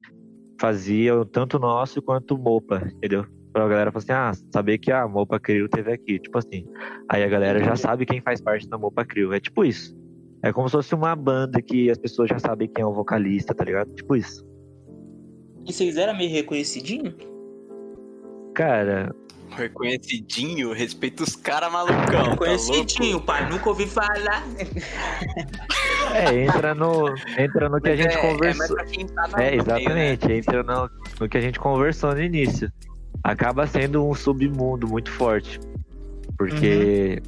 fazia tanto nosso quanto MOPA, entendeu? Pra galera falar assim, ah, saber que a Mopa CRIO teve aqui, tipo assim. Aí a galera já sabe quem faz parte da Mopa CRIO, é tipo isso. É como se fosse uma banda que as pessoas já sabem quem é o vocalista, tá ligado? Tipo isso. E vocês eram meio reconhecidinho? Cara, Reconhecidinho, respeita os caras malucão. Tá Reconhecidinho, pai. Nunca ouvi falar. é, entra no, entra no que a gente é, É, conversou. pra quem tá na- É, né? exatamente, entra no, no que a gente conversou no início. Acaba sendo um submundo muito forte. Porque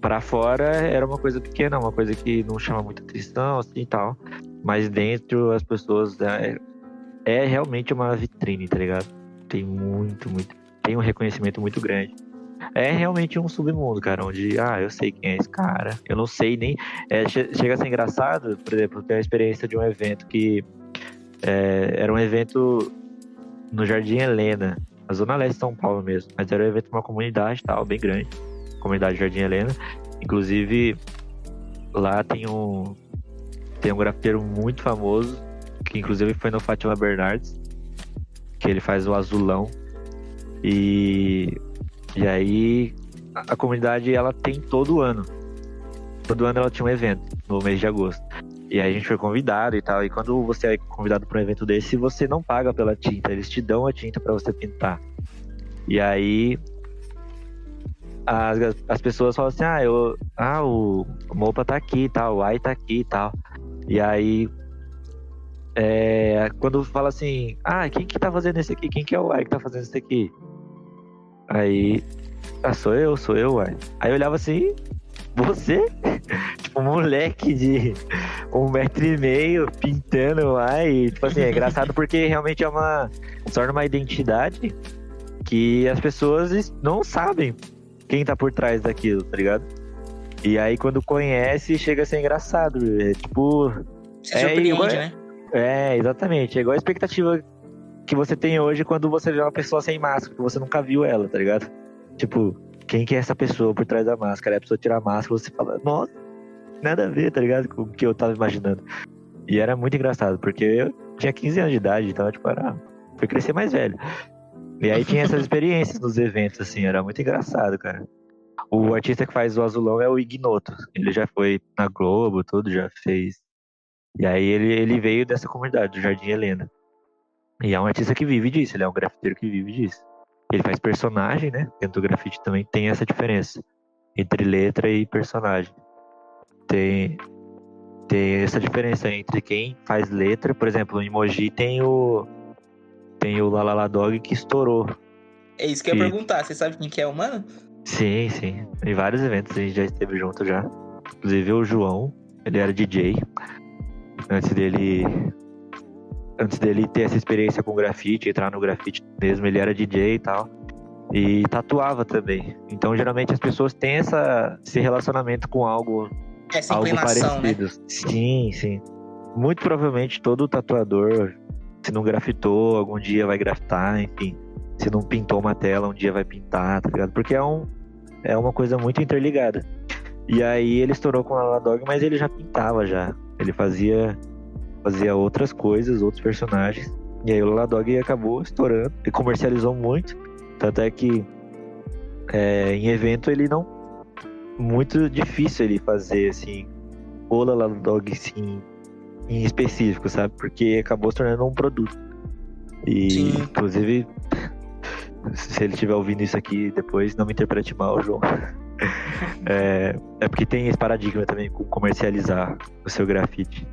pra fora era uma coisa pequena, uma coisa que não chama muita atenção, assim e tal. Mas dentro as pessoas é, é realmente uma vitrine, tá ligado? Tem muito, muito. Tem um reconhecimento muito grande. É realmente um submundo, cara, onde, ah, eu sei quem é esse cara. Eu não sei nem. é, che- chega a ser engraçado, por exemplo, ter a experiência de um evento que. é, era um evento no Jardim Helena, na Zona Leste de São Paulo mesmo. Mas era um evento uma comunidade tal, bem grande. Comunidade Jardim Helena. Inclusive, lá tem um. Tem um grafiteiro muito famoso, que inclusive foi no Fátima Bernardes, que ele faz o azulão. E, e aí a comunidade ela tem todo ano. Todo ano ela tinha um evento no mês de agosto. E aí a gente foi convidado e tal. E quando você é convidado para um evento desse, você não paga pela tinta, eles te dão a tinta para você pintar. E aí as, as pessoas falam assim: ah, eu, ah o, Mopa tá aqui e tal, o Ai tá aqui e tal. E aí é, quando fala assim, ah, quem que tá fazendo esse aqui? Quem que é o Ai que tá fazendo esse aqui? Aí, ah, sou eu, sou eu, Ai. Aí eu olhava assim, você? tipo, um moleque de um metro e meio pintando Ai. E, tipo assim, é engraçado porque realmente é uma. torna uma identidade que as pessoas não sabem quem tá por trás daquilo, tá ligado? E aí quando conhece, chega a ser engraçado. É tipo. Se É, surpreende, igual- né? É, exatamente. É igual a expectativa que você tem hoje quando você vê uma pessoa sem máscara, que você nunca viu ela, tá ligado? Tipo, quem que é essa pessoa por trás da máscara? Aí a pessoa tira a máscara você fala, nossa, nada a ver, tá ligado? Com o que eu tava imaginando. E era muito engraçado, porque eu tinha 15 anos de idade, então, tipo, era. Fui crescer mais velho. E aí tinha essas experiências nos eventos, assim, era muito engraçado, cara. O artista que faz o azulão é o Ignoto. Ele já foi na Globo, tudo, já fez. E aí ele, ele veio dessa comunidade, do Jardim Helena. E é um artista que vive disso, ele é um grafiteiro que vive disso. Ele faz personagem, né? Dentro do grafite também tem essa diferença entre letra e personagem. Tem, tem essa diferença entre quem faz letra, por exemplo, no emoji tem o tem o Lalala Dog que estourou. É isso que eu ia perguntar, você sabe quem que é o mano? Sim, sim. Em vários eventos a gente já esteve junto já. Inclusive o João, ele era DJ. Antes dele antes dele ter essa experiência com grafite, entrar no grafite mesmo, ele era DJ e tal. E tatuava também. Então, geralmente, as pessoas têm essa, esse relacionamento com algo, essa algo né? parecido. Né? Sim, sim. Muito provavelmente todo tatuador, se não grafitou, algum dia vai grafitar, enfim. Se não pintou uma tela, um dia vai pintar, tá ligado? Porque é, um, é uma coisa muito interligada. E aí ele estourou com a Ladog, mas ele já pintava já. Ele fazia fazia outras coisas, outros personagens. E aí o Ladog acabou estourando e comercializou muito. Tanto é que é, em evento ele não. Muito difícil ele fazer assim. O Ladog assim, em específico, sabe? Porque acabou se tornando um produto. E Sim. inclusive, se ele estiver ouvindo isso aqui depois, não me interprete mal, João. é, é porque tem esse paradigma também com comercializar o seu grafite.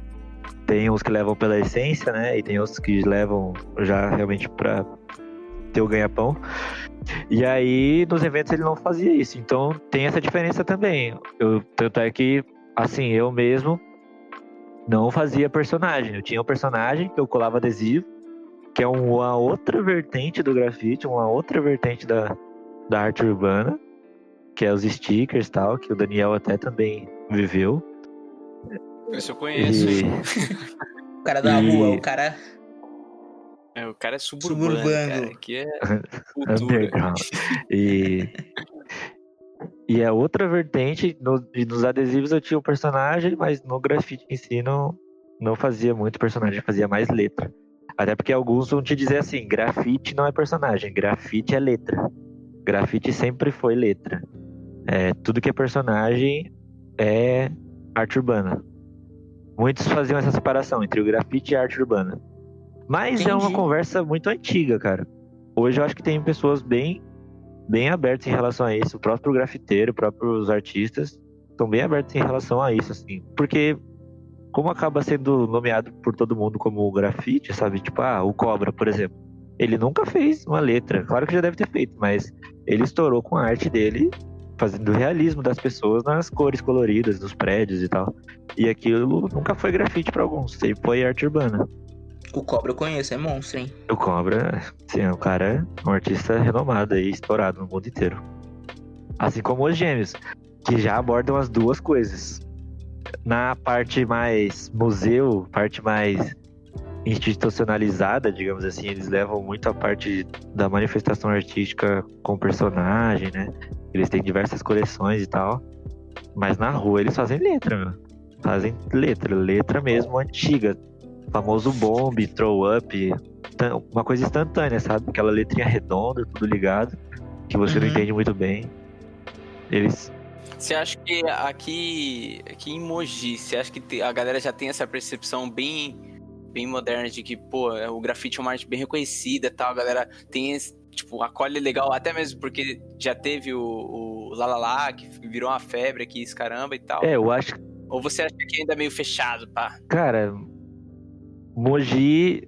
Tem uns que levam pela essência, né? E tem outros que levam já realmente para ter o ganha-pão. E aí, nos eventos ele não fazia isso. Então tem essa diferença também. Eu, tanto é que, assim, eu mesmo não fazia personagem. Eu tinha um personagem que eu colava adesivo, que é uma outra vertente do grafite, uma outra vertente da, da arte urbana, que é os stickers tal, que o Daniel até também viveu. Isso eu conheço. E... o cara da e... rua, o cara. É, o cara é suburbano, suburbano. Cara, que é cultura. e... e é outra vertente, no, nos adesivos eu tinha o um personagem, mas no grafite em si não, não fazia muito personagem, fazia mais letra. Até porque alguns vão te dizer assim, grafite não é personagem, grafite é letra. Grafite sempre foi letra. É, tudo que é personagem é arte urbana. Muitos faziam essa separação entre o grafite e a arte urbana. Mas Entendi. é uma conversa muito antiga, cara. Hoje eu acho que tem pessoas bem, bem abertas em relação a isso. O próprio grafiteiro, os próprios artistas estão bem abertos em relação a isso, assim. Porque como acaba sendo nomeado por todo mundo como grafite, sabe? Tipo, ah, o Cobra, por exemplo. Ele nunca fez uma letra. Claro que já deve ter feito, mas ele estourou com a arte dele fazendo o realismo das pessoas nas cores coloridas dos prédios e tal. E aquilo nunca foi grafite para alguns, sempre foi arte urbana. O Cobra eu conheço, é monstro, hein? O Cobra, sim, é um cara, um artista renomado aí, estourado no mundo inteiro. Assim como os Gêmeos, que já abordam as duas coisas. Na parte mais museu, parte mais institucionalizada, digamos assim, eles levam muito a parte da manifestação artística com personagem, né? Eles têm diversas coleções e tal. Mas na rua eles fazem letra, meu. Fazem letra, letra mesmo antiga. O famoso bomb, throw up. Uma coisa instantânea, sabe? Aquela letrinha redonda, tudo ligado. Que você uhum. não entende muito bem. Eles. Você acha que aqui, aqui em Mogi, você acha que a galera já tem essa percepção bem, bem moderna de que, pô, o grafite é uma arte bem reconhecida e tal, a galera tem esse, tipo, acolhe legal, até mesmo porque já teve o, o Lalala, que virou uma febre aqui, esse caramba e tal. É, eu acho. Ou você acha que ainda é meio fechado, pá? Cara, Mogi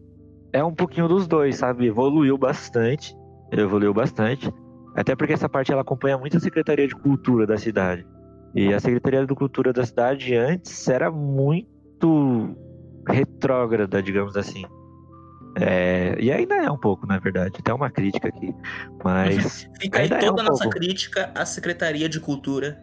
é um pouquinho dos dois, sabe? Evoluiu bastante. Evoluiu bastante. Até porque essa parte ela acompanha muito a Secretaria de Cultura da cidade. E a Secretaria de Cultura da cidade antes era muito retrógrada, digamos assim. É, e ainda é um pouco, na verdade, até uma crítica aqui. Mas. Fica aí toda é um a nossa pouco. crítica à Secretaria de Cultura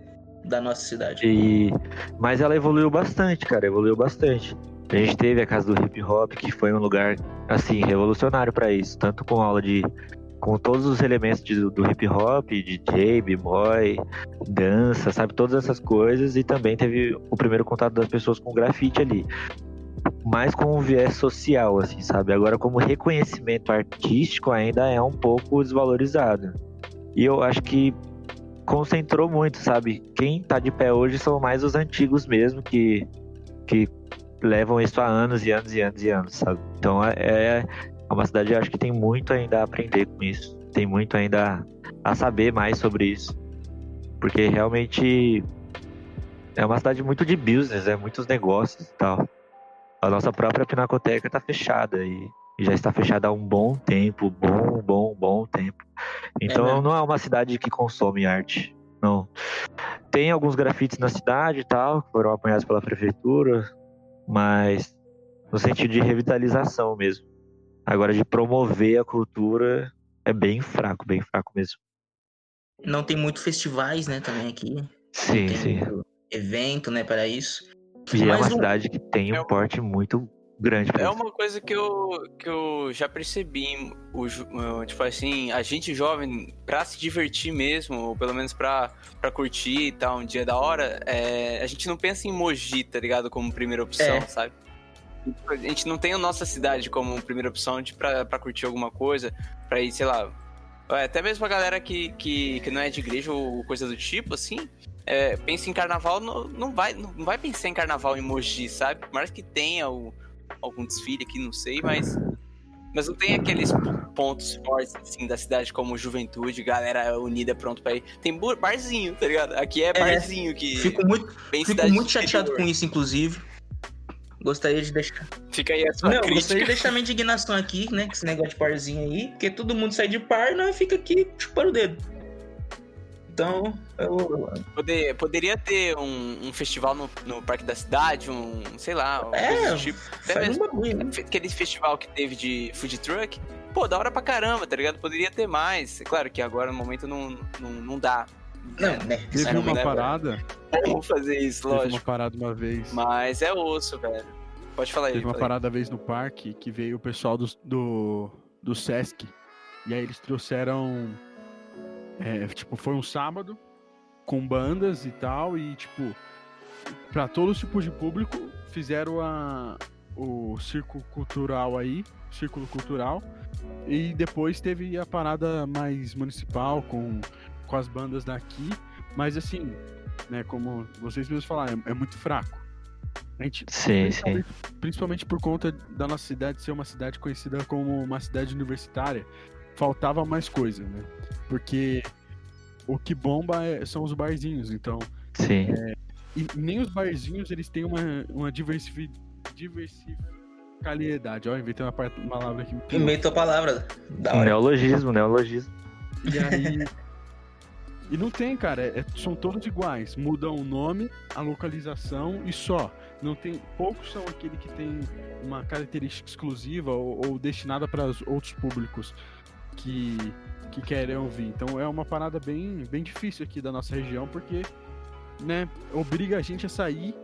da nossa cidade. E, mas ela evoluiu bastante, cara, evoluiu bastante. A gente teve a casa do hip hop, que foi um lugar assim revolucionário para isso, tanto com aula de com todos os elementos de, do hip hop, DJ, b-boy, dança, sabe, todas essas coisas e também teve o primeiro contato das pessoas com grafite ali. Mais com um viés social, assim, sabe? Agora, como reconhecimento artístico, ainda é um pouco desvalorizado. E eu acho que concentrou muito, sabe? Quem tá de pé hoje são mais os antigos mesmo, que, que levam isso há anos e anos e anos e anos, sabe? Então é, é uma cidade, eu acho que tem muito ainda a aprender com isso. Tem muito ainda a saber mais sobre isso. Porque realmente é uma cidade muito de business, é muitos negócios e tal. A nossa própria pinacoteca está fechada e, e, já está fechada há um bom tempo, bom, bom, bom tempo. Então é não é uma cidade que consome arte, não. Tem alguns grafites na cidade e tal, que foram apanhados pela prefeitura, mas no sentido de revitalização mesmo. Agora, de promover a cultura, é bem fraco, bem fraco mesmo. Não tem muito festivais, né, também aqui. Sim, sim. Evento, né, para isso. E Mas é uma um... cidade que tem um é porte muito grande. É uma coisa que eu, que eu já percebi, o, tipo assim, a gente jovem, pra se divertir mesmo, ou pelo menos pra, pra curtir e tal, um dia da hora, é, a gente não pensa em Mogi, tá ligado? Como primeira opção, é. sabe? A gente não tem a nossa cidade como primeira opção de pra, pra curtir alguma coisa, pra ir, sei lá. Até mesmo a galera que, que, que não é de igreja ou coisa do tipo, assim, é, pensa em carnaval, não, não, vai, não vai pensar em carnaval em Mogi, sabe? Por mais que tenha o, algum desfile aqui, não sei, mas. Mas não tem aqueles pontos fortes, assim, da cidade como juventude, galera unida, pronto pra ir. Tem barzinho, tá ligado? Aqui é, é barzinho que. Fico muito, fico muito chateado com isso, inclusive. Gostaria de deixar. Fica aí a sua Não, crítica. gostaria de deixar minha indignação aqui, né? Com esse negócio de parzinho aí. Porque todo mundo sai de par e nós fica aqui chupando o dedo. Então, eu... Poder, poderia ter um, um festival no, no, Parque da Cidade, um, sei lá, um é, tipo. Até mesmo, né? aquele festival que teve de food truck. Pô, da hora pra caramba, tá ligado? Poderia ter mais. É claro que agora no momento não, não, não dá. Não, né? Teve uma né, parada. Vamos fazer isso, lógico. Teve uma parada uma vez. Mas é osso, velho. Pode falar aí. Teve uma parada vez no parque que veio o pessoal do, do, do Sesc. E aí eles trouxeram é, tipo, foi um sábado com bandas e tal, e tipo, para todos os tipos de público, fizeram a, o circo cultural aí, círculo cultural, e depois teve a parada mais municipal com, com as bandas daqui, mas assim, né, como vocês mesmos falaram, é, é muito fraco. A gente, sim, principalmente, sim. principalmente por conta da nossa cidade ser uma cidade conhecida como uma cidade universitária, faltava mais coisa, né? Porque o que bomba é, são os barzinhos, então. Sim. É, e nem os barzinhos eles têm uma, uma diversifi, diversificalidade. Ó, inventei uma palavra aqui. Inventou a palavra. Da neologismo, neologismo. E aí. e não tem, cara. É, são todos iguais. Mudam o nome, a localização e só. Não tem. Poucos são aquele que tem uma característica exclusiva ou, ou destinada para os outros públicos que que querem ouvir. Então é uma parada bem, bem difícil aqui da nossa região, porque né, obriga a gente a sair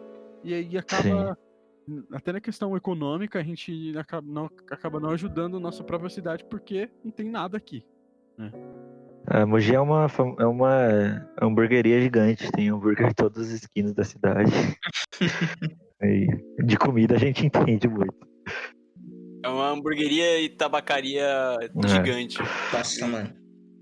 e aí acaba. Sim. Até na questão econômica, a gente acaba não, acaba não ajudando a nossa própria cidade porque não tem nada aqui. Né? A Mogi é uma, é uma hamburgueria gigante, tem hambúrguer em todas as esquinas da cidade. de comida a gente entende muito. Uma hamburgueria e tabacaria é. gigante. Nossa, mano.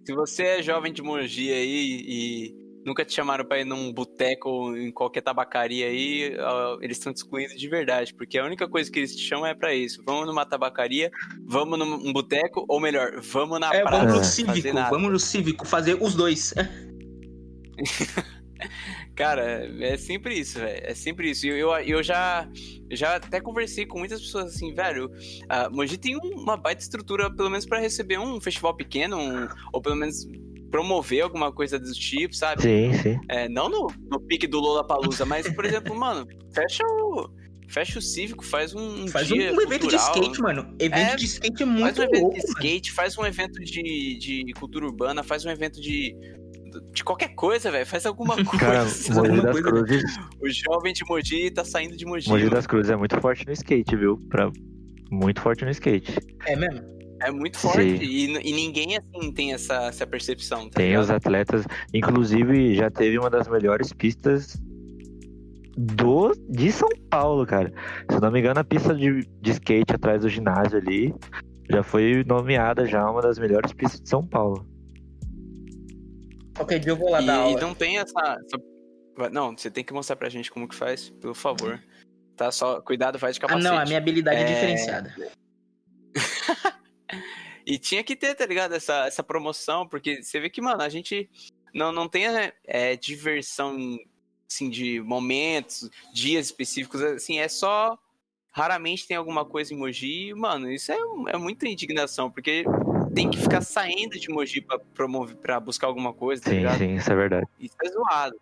Se você é jovem de Mogi aí e nunca te chamaram pra ir num boteco ou em qualquer tabacaria aí, eles estão te excluindo de verdade, porque a única coisa que eles te chamam é pra isso. Vamos numa tabacaria, vamos num boteco, ou melhor, vamos na é, praça. Vamos no cívico, vamos no cívico, fazer os dois. Cara, é sempre isso, velho. É sempre isso. Eu, eu, eu já, já até conversei com muitas pessoas assim, velho. Uh, Mogi tem uma baita estrutura, pelo menos para receber um festival pequeno, um, ou pelo menos promover alguma coisa do tipo, sabe? Sim, sim. É, não no, no pique do Lola Palusa, mas, por exemplo, mano, fecha o. Fecha o cívico, faz um. Faz dia um, evento de skate, mano. Evento é, de skate é muito faz um evento louco, de skate, mano. faz um evento de, de cultura urbana, faz um evento de de qualquer coisa, velho. Faz alguma coisa. Cara, Mogi das coisa? Cruzes, O jovem de Mogi tá saindo de Mogi. Mogi das Cruzes é muito forte no skate, viu? Pra... Muito forte no skate. É mesmo? É muito forte. E, e ninguém, assim, tem essa, essa percepção, tá Tem ligado? os atletas, inclusive já teve uma das melhores pistas do de São Paulo, cara. Se não me engano, a pista de, de skate atrás do ginásio ali já foi nomeada já uma das melhores pistas de São Paulo. Qualquer dia eu vou lá E, dar e aula. não tem essa, essa- Não, você tem que mostrar pra gente como que faz, por favor. Tá, só cuidado, vai de Ah, capacete. não, a minha habilidade é, É. diferenciada. E tinha que ter, tá ligado? Essa, essa promoção, porque você vê que, mano, a gente não, não tem é, diversão, assim, de momentos, dias específicos, assim, é só. Raramente tem alguma coisa em Mogi, e, mano, isso é, é muita indignação, porque tem que ficar saindo de Mogi pra promover, pra buscar alguma coisa, tá Sim, ligado? sim, isso é verdade. Isso é zoado.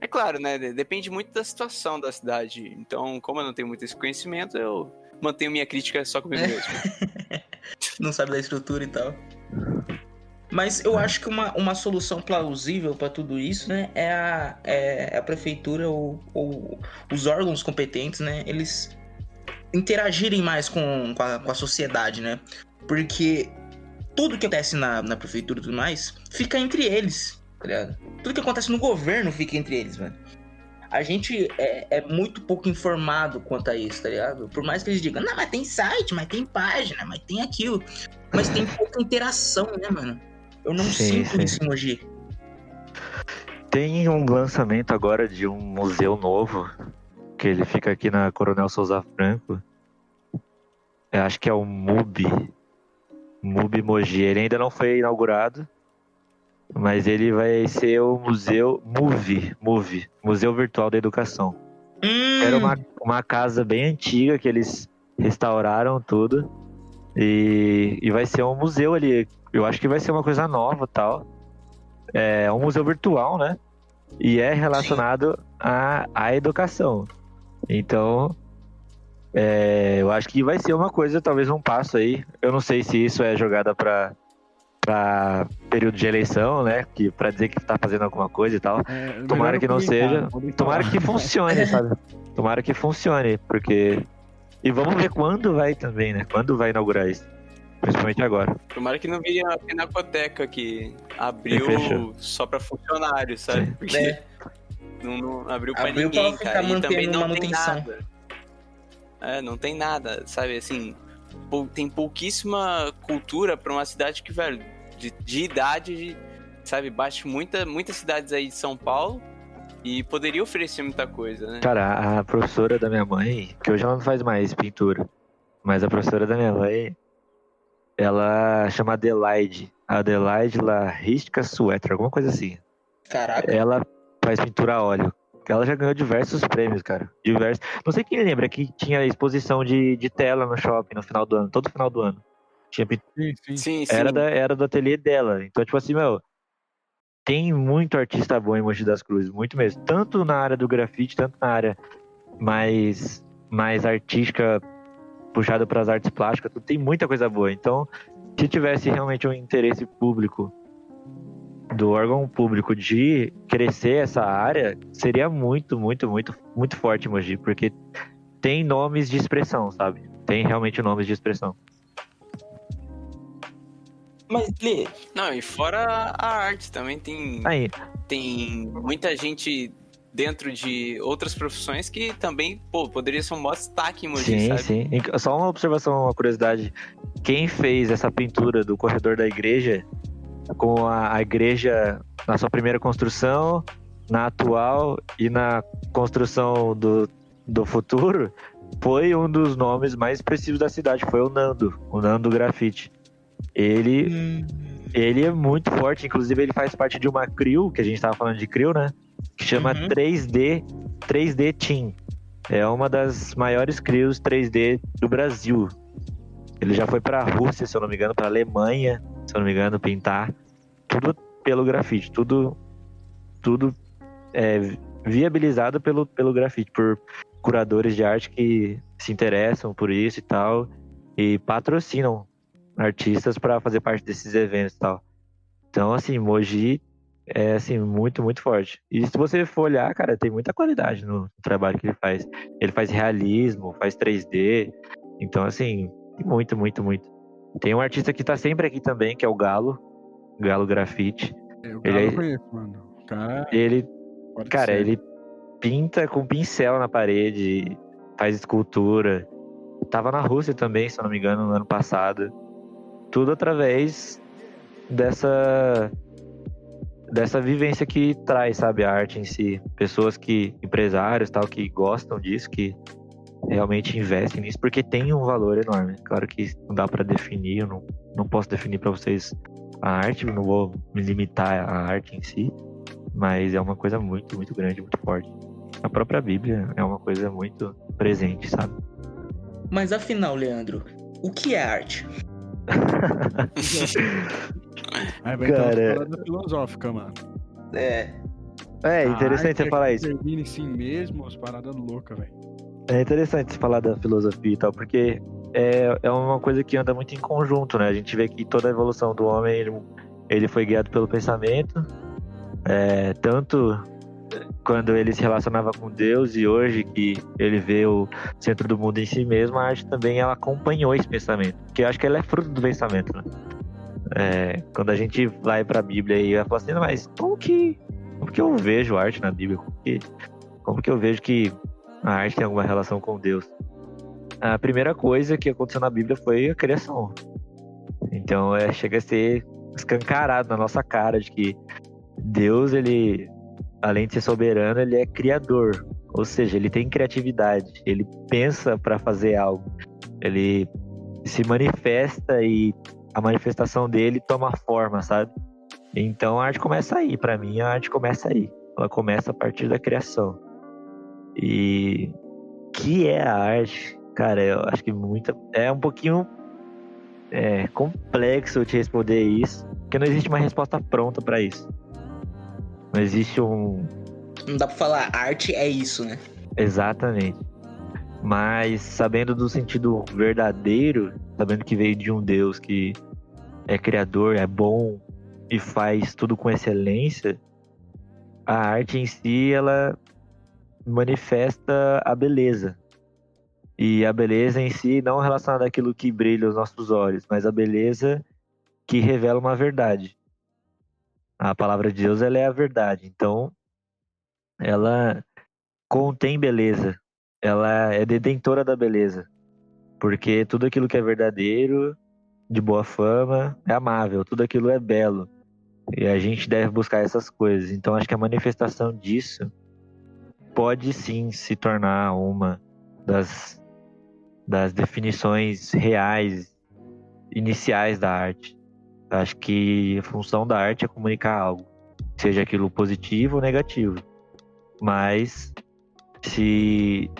É claro, né? de- Depende muito da situação da cidade. Então, como eu não tenho muito esse conhecimento, eu mantenho minha crítica só comigo É. mesmo. Não sabe da estrutura e tal. Mas eu acho que uma, uma solução plausível pra tudo isso, né, é a, é a prefeitura ou, ou os órgãos competentes, né, eles interagirem mais com, com, a, com a sociedade, né? Porque tudo que acontece na, na prefeitura e tudo mais fica entre eles, tá ligado? Tudo que acontece no governo fica entre eles, mano. A gente é, é muito pouco informado quanto a isso, tá ligado? Por mais que eles digam, não, mas tem site, mas tem página, mas tem aquilo. Mas tem pouca interação, né, mano? Eu não Sim, sinto sim. isso. Tem um lançamento agora de um museu novo, que ele fica aqui na Coronel Souza Franco. Eu acho que é o MUBI. MUBI Mogi. Ele ainda não foi inaugurado, mas ele vai ser o museu MUVI, MUVI, Museu Virtual da Educação. Hum, Era uma, uma casa bem antiga que eles restauraram tudo. E, e vai ser um museu ali. Eu acho que vai ser uma coisa nova tal. É um museu virtual, né? E é relacionado à, à educação. Então, é, eu acho que vai ser uma coisa, talvez um passo aí. Eu não sei se isso é jogada para para período de eleição, né? Que para dizer que tá fazendo alguma coisa e tal. É, Tomara que não seja. Tomara que funcione, sabe? Tomara que funcione, porque. E vamos ver quando vai também, né? Quando vai inaugurar isso. Principalmente agora. Tomara que não vire a Pinacoteca que abriu só pra funcionários, sabe? Porque É. não, não abriu pra ninguém, ficar cara. E mantendo também não manutenção. tem nada. É, não tem nada, sabe? Assim, pou- tem pouquíssima cultura pra uma cidade que, velho, de, de idade, de, sabe? Bate muita, muitas cidades aí de São Paulo e poderia oferecer muita coisa, né? Cara, a professora da minha mãe, que hoje ela não faz mais pintura, mas a professora da minha mãe, ela chama Adelaide. Adelaide Larrisca Suéter, alguma coisa assim. Caraca. Ela faz pintura a óleo. Ela já ganhou diversos prêmios, cara. Diversos. Não sei quem lembra que tinha exposição de, de tela no shopping no final do ano, todo final do ano. Tinha Sim, sim. Sim, sim. era, da, era do ateliê dela. Então, tipo assim, meu, tem muito artista bom em Mogi das Cruzes, muito mesmo. Tanto na área do grafite, tanto na área mais, mais artística, puxada para as artes plásticas, tem muita coisa boa. Então, se tivesse realmente um interesse público do órgão público de crescer essa área, seria muito, muito, muito, muito forte Mogi, porque tem nomes de expressão, sabe? Tem realmente nomes de expressão. Mas, Lê, Não, e fora a arte também tem, Aí, tem muita gente dentro de outras profissões que também, pô, poderia ser um maior destaque em Mogi, Sim, sabe? sim. Só uma observação, uma curiosidade. Quem fez essa pintura do corredor da igreja, com a, a igreja na sua primeira construção, na atual e na construção do, do futuro, foi um dos nomes mais expressivos da cidade. Foi o Nando, o Nando Grafite. Ele, hum, ele é muito forte, inclusive ele faz parte de uma CRIO, que a gente tava falando de CRIO, né? Que chama Uhum. 3D, 3D Team. É uma das maiores CRIOs 3D do Brasil. Ele já foi pra Rússia, se eu não me engano, pra Alemanha, se eu não me engano, pintar. Tudo pelo grafite, tudo tudo é, viabilizado pelo, pelo grafite, por curadores de arte que se interessam por isso e tal, e patrocinam artistas para fazer parte desses eventos e tal. Então, assim, Mogi é assim, muito, muito forte. E se você for olhar, cara, tem muita qualidade no trabalho que ele faz. Ele faz realismo, faz 3D. Então, assim, muito, muito, muito. Tem um artista que tá sempre aqui também, que é o Galo. Galo Grafite. Eu Ele é- conheço, mano. O Cara, Ele, cara, ser. ele pinta com pincel na parede, faz escultura. Tava na Rússia também, se eu não me engano, no ano passado. Tudo através dessa dessa vivência que traz, sabe, a arte em si. Pessoas que empresários, tal, que gostam disso, que realmente investem nisso, porque tem um valor enorme. Claro que não dá pra definir, eu não, não posso definir pra vocês a arte, eu não vou me limitar à arte em si, mas é uma coisa muito, muito grande, muito forte. A própria Bíblia é uma coisa muito presente, sabe? Mas afinal, Leandro, o que é arte? Aí vai entrar Cara, uma parada filosófica, mano. É. É interessante você é falar isso. Termina em si mesmo, as paradas loucas, velho. É interessante você falar da filosofia e tal, porque é, é uma coisa que anda muito em conjunto, né? A gente vê que toda a evolução do homem, ele, ele foi guiado pelo pensamento, é, tanto quando ele se relacionava com Deus e hoje que ele vê o centro do mundo em si mesmo, a arte também ela acompanhou esse pensamento, que eu acho que ela é fruto do pensamento, né? É, quando a gente vai pra Bíblia e vai falar assim, mas como que, como que eu vejo arte na Bíblia? Como que, como que eu vejo que a arte tem alguma relação com Deus. A primeira coisa que aconteceu na Bíblia foi a criação. Então é, chega a ser escancarado na nossa cara de que Deus, ele, além de ser soberano, ele é criador. Ou seja, ele tem criatividade, ele pensa para fazer algo. Ele se manifesta e a manifestação dele toma forma, sabe? Então a arte começa aí, para mim a arte começa aí. Ela começa a partir da criação. E que é a arte, cara, eu acho que muita é um pouquinho é, complexo eu te responder isso, porque não existe uma resposta pronta para isso. Não existe um Não dá pra falar arte é isso, né? exatamente. Mas sabendo do sentido verdadeiro, sabendo que veio de um Deus que é criador, é bom e faz tudo com excelência, a arte em si ela manifesta a beleza. E a beleza em si não relacionada àquilo que brilha aos nossos olhos, mas a beleza que revela uma verdade. A palavra de Deus ela é a verdade. Então, ela contém beleza. Ela é detentora da beleza. Porque tudo aquilo que é verdadeiro, de boa fama, é amável. Tudo aquilo é belo. E a gente deve buscar essas coisas. Então, acho que a manifestação disso pode sim se tornar uma das, das definições reais, iniciais da arte. Acho que a função da arte é comunicar algo, seja aquilo positivo ou negativo. Mas se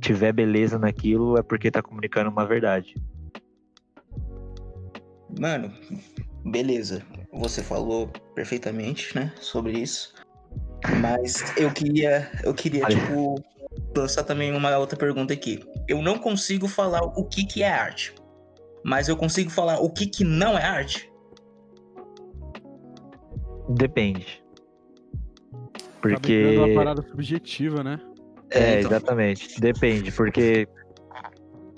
tiver beleza naquilo, é porque tá comunicando uma verdade. Mano, beleza. Você falou perfeitamente, né, sobre isso. Mas eu queria, eu queria Olha. tipo lançar também uma outra pergunta aqui. Eu não consigo falar o que que é arte, mas eu consigo falar o que que não é arte. Depende. Tá virando uma Porque. parada subjetiva, né? É, então. exatamente. Depende, porque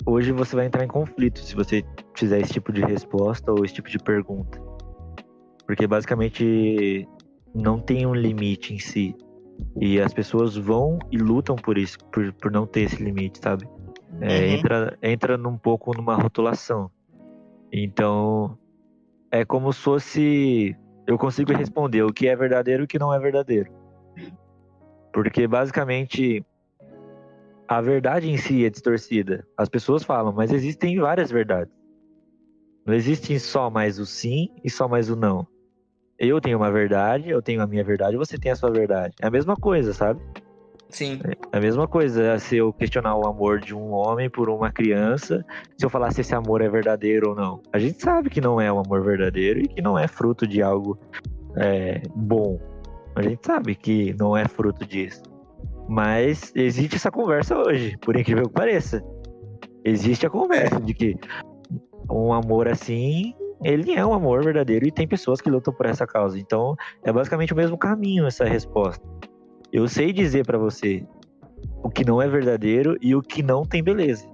hoje você vai entrar em conflito se você fizer esse tipo de resposta ou esse tipo de pergunta. Porque basicamente não tem um limite em si. E as pessoas vão e lutam por isso, por, por não ter esse limite, sabe? É, Uhum. entra, entra num pouco numa rotulação. Então, é como se fosse. Eu consigo responder o que é verdadeiro e o que não é verdadeiro. Porque basicamente a verdade em si é distorcida. As pessoas falam, mas existem várias verdades. Não existe só mais o sim e só mais o não. Eu tenho uma verdade, eu tenho a minha verdade, você tem a sua verdade. É a mesma coisa, sabe? Sim. É a mesma coisa se eu questionar o amor de um homem por uma criança, se eu falar se esse amor é verdadeiro ou não. A gente sabe que não é um amor verdadeiro e que não é fruto de algo é, bom. A gente sabe que não é fruto disso. Mas existe essa conversa hoje, por incrível que pareça. Existe a conversa de que um amor assim ele é um amor verdadeiro e tem pessoas que lutam por essa causa. Então, é basicamente o mesmo caminho essa resposta. Eu sei dizer pra você o que não é verdadeiro e o que não tem beleza.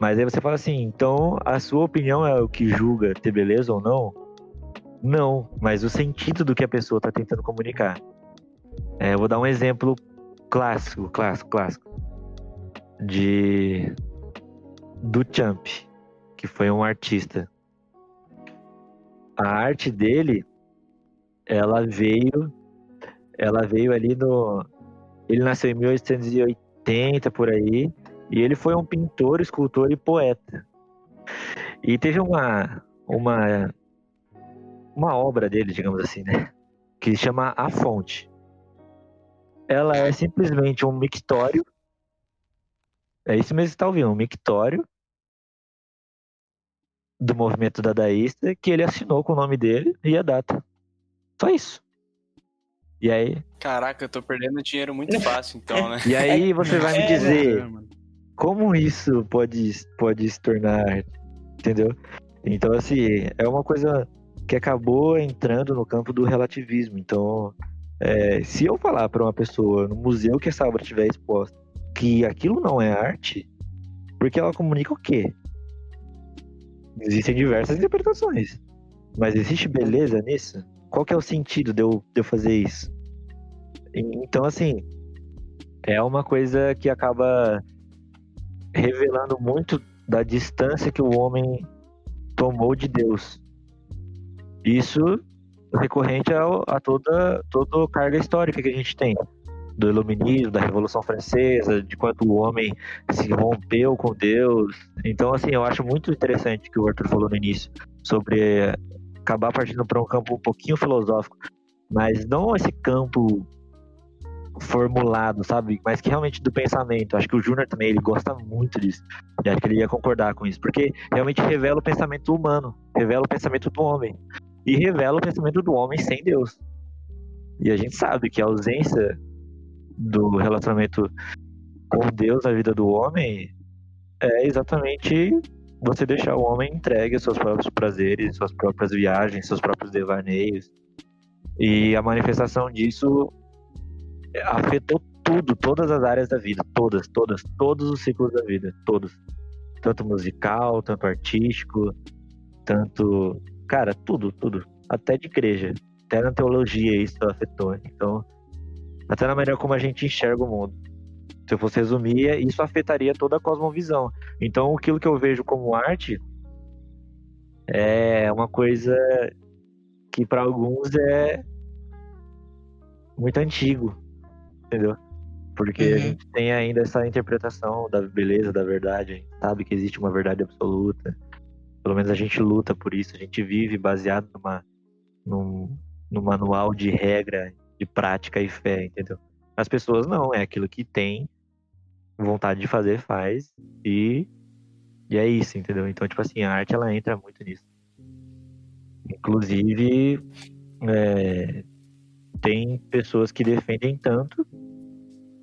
Mas aí você fala assim, então a sua opinião é o que julga ter beleza ou não? Não, mas o sentido do que a pessoa está tentando comunicar. É, eu vou dar um exemplo clássico, clássico, clássico. De. Do Champ, que foi um artista. A arte dele, ela veio. Ela veio ali no. Ele nasceu em 1880 por aí. E ele foi um pintor, escultor e poeta. E teve uma, uma, uma obra dele, digamos assim, né? Que se chama A Fonte. Ela é simplesmente um mictório. É isso mesmo que está ouvindo, um mictório do movimento dadaísta que ele assinou com o nome dele e a data. Só isso. E aí? Caraca, eu tô perdendo dinheiro muito fácil, então, né? E aí você vai me É, dizer É, mano. como isso pode, pode se tornar entendeu? Então, assim, é uma coisa que acabou entrando no campo do relativismo. Então, é, se eu falar para uma pessoa no museu que essa obra estiver exposta que aquilo não é arte, porque ela comunica o quê? Existem diversas interpretações. Mas existe beleza nisso? Qual que é o sentido de eu, de eu fazer isso? Então, assim, é uma coisa que acaba revelando muito da distância que o homem tomou de Deus. Isso recorrente ao- a, toda, toda a carga histórica que a gente tem. Do iluminismo, da Revolução Francesa, de quanto o homem se rompeu com Deus. Então, assim, eu acho muito interessante o que o Arthur falou no início, sobre acabar partindo para um campo um pouquinho filosófico, mas não esse campo formulado, sabe? Mas que realmente do pensamento. Acho que o Júnior também, ele gosta muito disso. E acho que ele ia concordar com isso, porque realmente revela o pensamento humano, revela o pensamento do homem. E revela o pensamento do homem sem Deus. E a gente sabe que a ausência do relacionamento com Deus na vida do homem é exatamente você deixar o homem entregue aos seus próprios prazeres, suas próprias viagens, seus próprios devaneios. E a manifestação disso afetou tudo, todas as áreas da vida, todas, todas, todos os ciclos da vida, todos. Tanto musical, tanto artístico, tanto. Cara, tudo, tudo. Até de igreja. Até na teologia isso afetou. Então, até na maneira como a gente enxerga o mundo. Se eu fosse resumir, isso afetaria toda a cosmovisão. Então, aquilo que eu vejo como arte é uma coisa que para alguns é muito antigo, entendeu? Porque a Uhum. gente tem ainda essa interpretação da beleza, da verdade, a gente sabe que existe uma verdade absoluta. Pelo menos a gente luta por isso, a gente vive baseado numa, num, num manual de regra, de prática e fé, entendeu? As pessoas não, é aquilo que tem vontade de fazer, faz e, e é isso, entendeu? Então, tipo assim, a arte ela entra muito nisso. Inclusive, é, tem pessoas que defendem tanto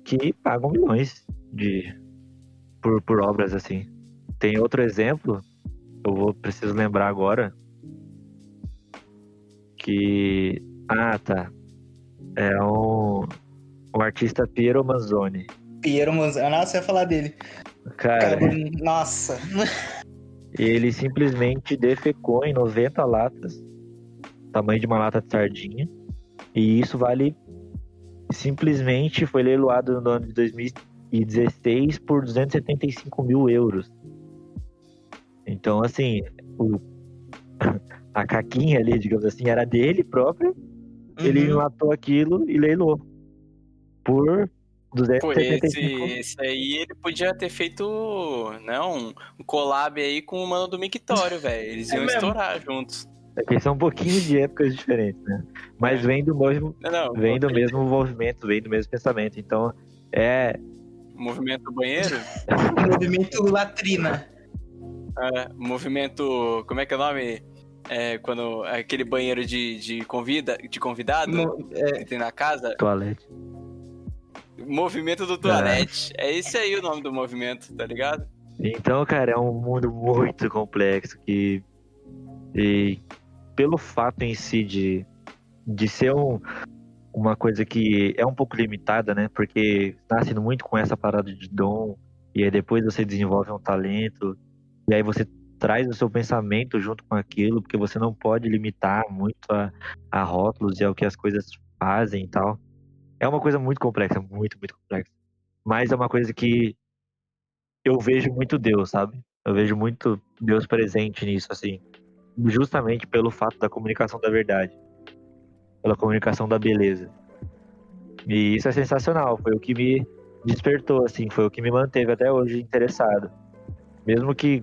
que pagam milhões de por, por obras assim. Tem outro exemplo, eu vou preciso lembrar agora que ah tá é um, um artista Piero Manzoni. Piero Manzano. Nossa, eu ia falar dele. Cara, Cara, nossa. ele simplesmente defecou em 90 latas, tamanho de uma lata de sardinha, e isso vale simplesmente foi leiloado no ano de 2016 por 275 mil euros. Então, assim, o, a caquinha ali, digamos assim, era dele próprio, ele Uhum. matou aquilo e leilou por Pô, esse, 275 esse aí ele podia ter feito não, um collab aí com o mano do Mictório, velho. Eles É iam mesmo. estourar juntos. É que são um pouquinho de épocas diferentes, né? Mas É. vem do mesmo, Não, não, vem do mesmo movimento, vem do mesmo pensamento. Então, é. Movimento banheiro? Movimento latrina. É, movimento. Como é que é o nome? É, quando. Aquele banheiro de, de, convida, de convidado Mo- é, que tem na casa. Toalete. Movimento do toalete. É esse aí o nome do movimento, tá ligado? Então, cara, é um mundo muito complexo que E pelo fato em si de, de ser um, uma coisa que é um pouco limitada, né? Porque nasce muito com essa parada de dom, e aí depois você desenvolve um talento, e aí você traz o seu pensamento junto com aquilo, porque você não pode limitar muito a, a rótulos e ao que as coisas fazem e tal. É uma coisa muito complexa, muito, muito complexa. Mas é uma coisa que eu vejo muito Deus, sabe? Eu vejo muito Deus presente nisso, assim. Justamente pelo fato da comunicação da verdade. Pela comunicação da beleza. E isso é sensacional. Foi o que me despertou, assim. Foi o que me manteve até hoje interessado. Mesmo que,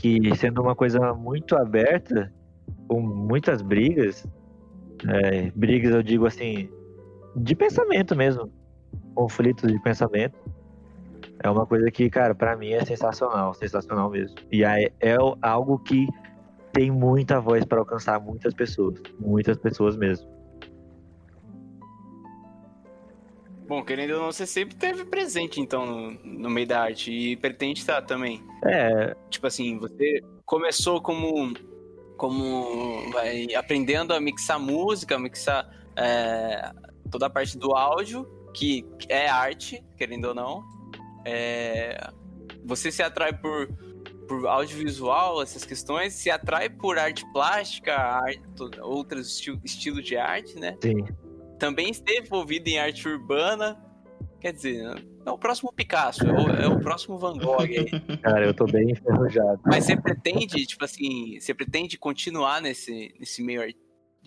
que sendo uma coisa muito aberta, com muitas brigas, é, brigas eu digo assim, de pensamento mesmo. Conflitos de pensamento é uma coisa que, cara, para mim é sensacional, sensacional mesmo. E é, é algo que tem muita voz para alcançar muitas pessoas, muitas pessoas mesmo. Bom, querendo ou não, você sempre teve presente, então, no, no meio da arte e pretende estar também. É. Tipo assim, você começou como, como vai, aprendendo a mixar música, mixar é, toda a parte do áudio, que é arte, querendo ou não. É, você se atrai por, por audiovisual, essas questões, se atrai por arte plástica, arte, outros esti estilos de arte, né? Sim. Também esteve envolvido em arte urbana. Quer dizer, é o próximo Picasso, é o, é o próximo Van Gogh aí. Cara, eu tô bem enferrujado. Mas você pretende, tipo assim, você pretende continuar nesse, nesse meio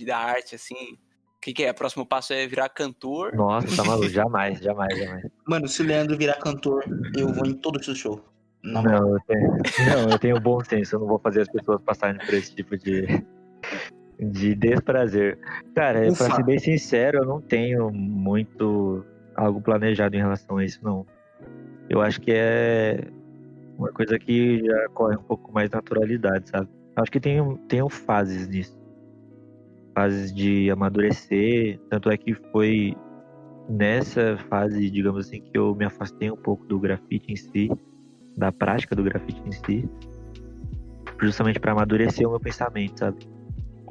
da arte, assim? O que, que é? O próximo passo é virar cantor? Nossa, tá maluco. jamais, jamais, jamais. Mano, se o Leandro virar cantor, eu vou em todo o seu show. Não, não eu tenho, não, eu tenho bom senso. Eu não vou fazer as pessoas passarem por esse tipo de, de desprazer. Cara, Ufa. pra ser bem sincero, eu não tenho muito algo planejado em relação a isso, não. Eu acho que é uma coisa que já corre um pouco mais naturalidade, sabe? Acho que tem, tem fases nisso fases de amadurecer. Tanto é que foi nessa fase, digamos assim, que eu me afastei um pouco do grafite em si, da prática do grafite em si, justamente para amadurecer o meu pensamento, sabe?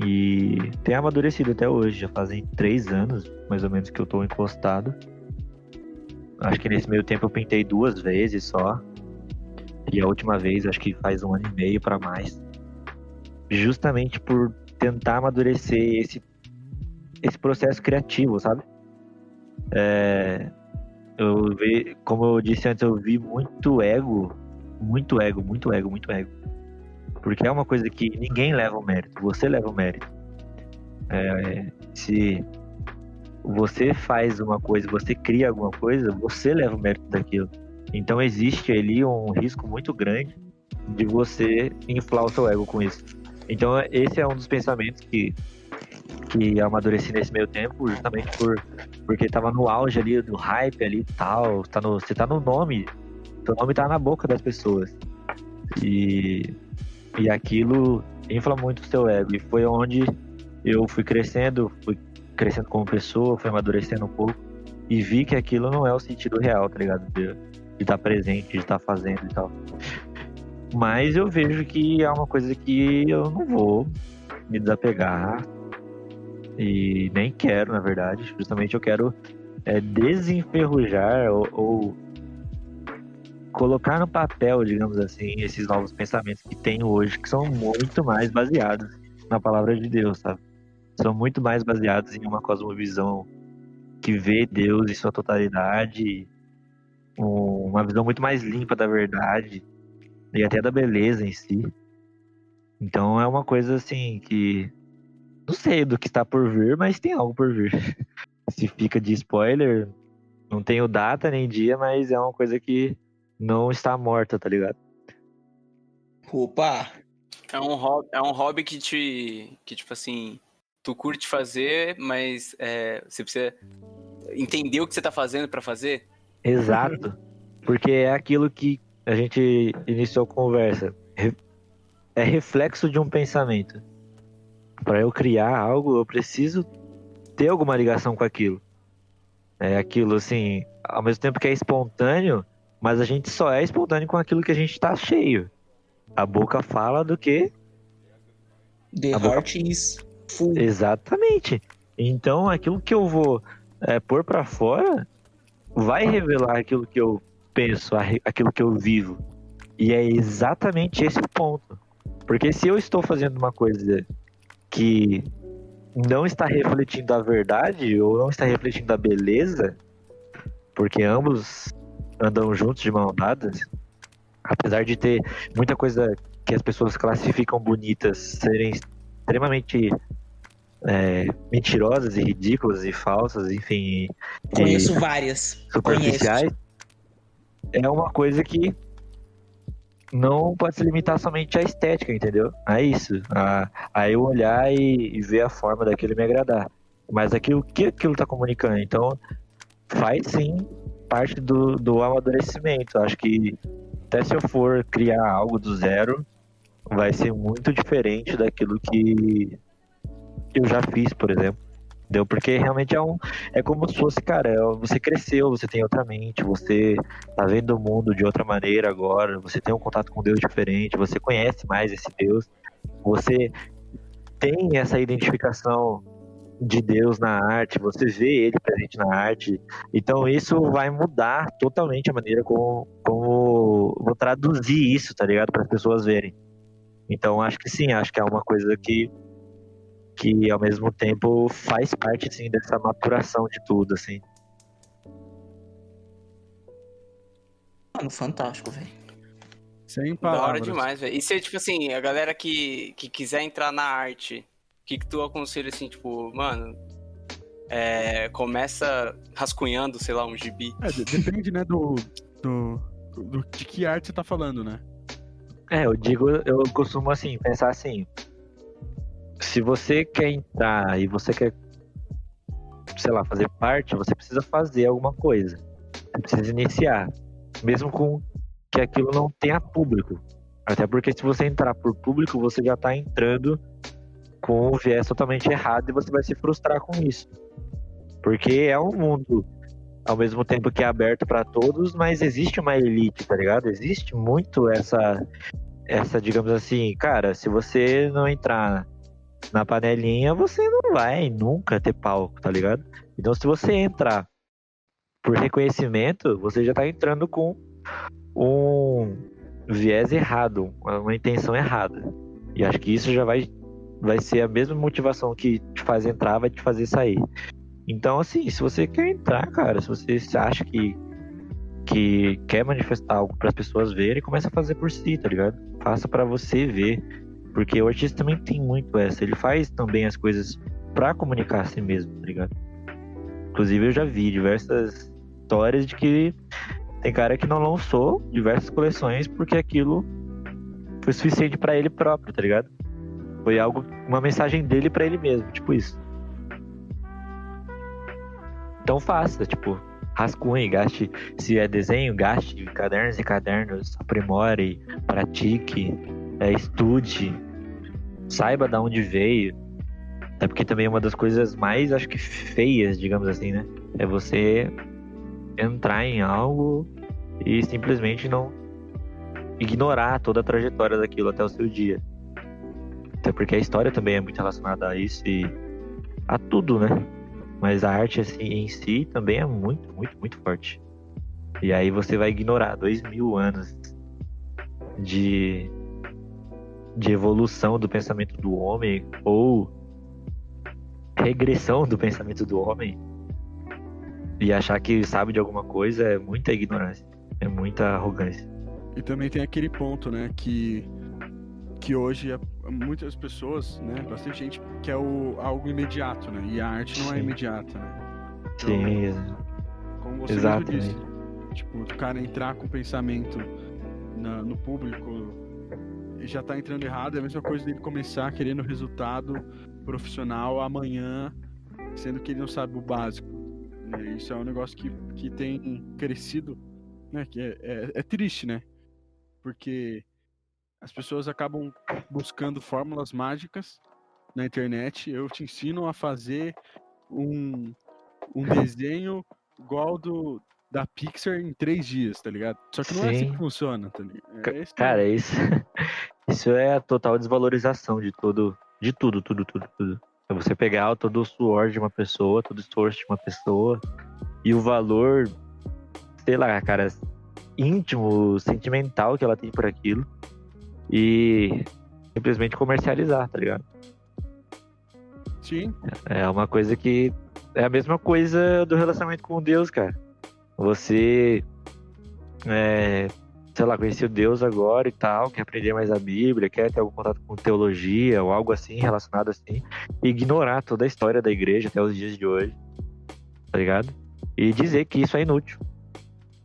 E tem amadurecido até hoje, já fazem três anos, mais ou menos, que eu tô encostado. Acho que nesse meio tempo eu pintei duas vezes só. E a última vez, acho que faz um ano e meio para mais. Justamente por tentar amadurecer esse, esse processo criativo, sabe? É, eu vi, como eu disse antes, eu vi muito ego, muito ego, muito ego, muito ego. Porque é uma coisa que ninguém leva o mérito, você leva o mérito. É, se você faz uma coisa, você cria alguma coisa, você leva o mérito daquilo. Então existe ali um risco muito grande de você inflar o seu ego com isso. Então, esse é um dos pensamentos que, que amadureci nesse meio tempo, justamente por, porque tava no auge ali, do hype ali e tal. Tá no, você tá no nome, seu nome tá na boca das pessoas. E, e aquilo infla muito o seu ego. E foi onde eu fui crescendo, fui crescendo como pessoa, fui amadurecendo um pouco. E vi que aquilo não é o sentido real, tá ligado? De estar tá presente, de estar tá fazendo e tal. Mas eu vejo que é uma coisa que eu não vou me desapegar. E nem quero, na verdade. Justamente eu quero é, desenferrujar ou, ou colocar no papel, digamos assim, esses novos pensamentos que tenho hoje, que são muito mais baseados na palavra de Deus, sabe? São muito mais baseados em uma cosmovisão que vê Deus em sua totalidade, uma visão muito mais limpa da verdade, e até da beleza em si. Então é uma coisa assim que não sei do que está por vir, mas tem algo por vir. Se fica de spoiler, não tenho data nem dia, mas é uma coisa que não está morta, tá ligado? Opa! É um hobby, é um hobby que te. que, tipo assim, tu curte fazer, mas é, você precisa entender o que você tá fazendo para fazer. Exato. Porque é aquilo que a gente iniciou a conversa. É reflexo de um pensamento. Para eu criar algo, eu preciso ter alguma ligação com aquilo. É aquilo assim, ao mesmo tempo que é espontâneo, mas a gente só é espontâneo com aquilo que a gente está cheio. A boca fala do que The A boca- heart is full. Exatamente. Então, aquilo que eu vou é, pôr pra fora vai revelar aquilo que eu penso, aquilo que eu vivo. E é exatamente esse o ponto. Porque se eu estou fazendo uma coisa que não está refletindo a verdade ou não está refletindo a beleza, porque ambos andam juntos de mão dadas, apesar de ter muita coisa que as pessoas classificam bonitas serem extremamente é, mentirosas e ridículas e falsas, enfim, Conheço várias. superficiais, é uma coisa que não pode se limitar somente à estética, entendeu? A isso, a, a eu olhar e, e ver a forma daquilo me agradar. Mas aquilo que aquilo tá comunicando, então faz sim parte do, do amadurecimento. Acho que até se eu for criar algo do zero, vai ser muito diferente daquilo que eu já fiz, por exemplo. Entendeu? Porque realmente é um. É como se fosse, cara, é- você cresceu, você tem outra mente, você tá vendo o mundo de outra maneira agora, você tem um contato com Deus diferente, você conhece mais esse Deus, você tem essa identificação de Deus na arte, você vê ele presente na arte. Então isso vai mudar totalmente a maneira como, como vou traduzir isso, tá ligado? Para as pessoas verem. Então acho que sim, acho que é uma coisa que que ao mesmo tempo faz parte assim dessa maturação de tudo assim. Mano, fantástico, velho. Sem Da hora palavras. demais, velho. E se, tipo assim, a galera que, que quiser entrar na arte, que, que tu aconselha, assim, tipo, mano, é, começa rascunhando, sei lá, um gibi. É, de- depende, né, do, do, do- de que arte você tá falando, né? É, eu digo, eu costumo assim, pensar assim. Se você quer entrar e você quer, sei lá, fazer parte, você precisa fazer alguma coisa. Você precisa iniciar. Mesmo com que aquilo não tenha público. Até porque se você entrar por público, você já tá entrando com um viés totalmente errado e você vai se frustrar com isso. Porque é um mundo ao mesmo tempo que é aberto para todos, mas existe uma elite, tá ligado? Existe muito essa essa, digamos assim, cara, se você não entrar na panelinha, você não vai nunca ter palco, tá ligado? Então, se você entrar por reconhecimento, você já tá entrando com um viés errado, uma intenção errada. E acho que isso já vai, vai ser a mesma motivação que te faz entrar, vai te fazer sair. Então, assim, se você quer entrar, cara, se você acha que que quer manifestar algo para as pessoas verem, começa a fazer por si, tá ligado? Faça para você ver, porque o artista também tem muito essa, ele faz também as coisas para comunicar a si mesmo, tá ligado? Inclusive eu já vi diversas histórias de que tem cara que não lançou diversas coleções porque aquilo foi suficiente para ele próprio, tá ligado? Foi algo, uma mensagem dele para ele mesmo, tipo isso. Então faça, tipo, rascunhe, gaste, se é desenho, gaste cadernos e cadernos, aprimore, pratique, é, estude, saiba de onde veio. É porque também uma das coisas mais, acho que feias, digamos assim, né? É você entrar em algo e simplesmente não ignorar toda a trajetória daquilo até o seu dia. Até porque a história também é muito relacionada a isso e a tudo, né? Mas a arte assim, em si também é muito, muito, muito forte. E aí você vai ignorar dois mil anos de, de evolução do pensamento do homem ou regressão do pensamento do homem e achar que sabe de alguma coisa é muita ignorância, é muita arrogância. E também tem aquele ponto, né, que, que hoje muitas pessoas, né, bastante gente quer o, algo imediato, né, e a arte não é Sim. imediata, né. Sim, Como você Exatamente. mesmo disse, tipo, o cara entrar com pensamento na- no público e já tá entrando errado, é a mesma coisa dele começar querendo resultado profissional amanhã, sendo que ele não sabe o básico. né? Isso é um negócio que, que tem crescido, né? Que é, é, é triste, né? Porque as pessoas acabam buscando fórmulas mágicas na internet. Eu te ensino a fazer um, um desenho igual do da Pixar em três dias, tá ligado? Só que não é assim Sim. que funciona, tá ligado? É esse Cara, isso, isso é a total desvalorização de todo De tudo, tudo, tudo, tudo. É você pegar todo o suor de uma pessoa, todo o esforço de uma pessoa e o valor, sei lá, cara, íntimo, sentimental que ela tem por aquilo e simplesmente comercializar, tá ligado? Sim. É uma coisa que é a mesma coisa do relacionamento com Deus, cara. Você, é, sei lá, conheceu Deus agora e tal, quer aprender mais a Bíblia, quer ter algum contato com teologia ou algo assim, relacionado assim, e ignorar toda a história da igreja até os dias de hoje, tá ligado? E dizer que isso é inútil.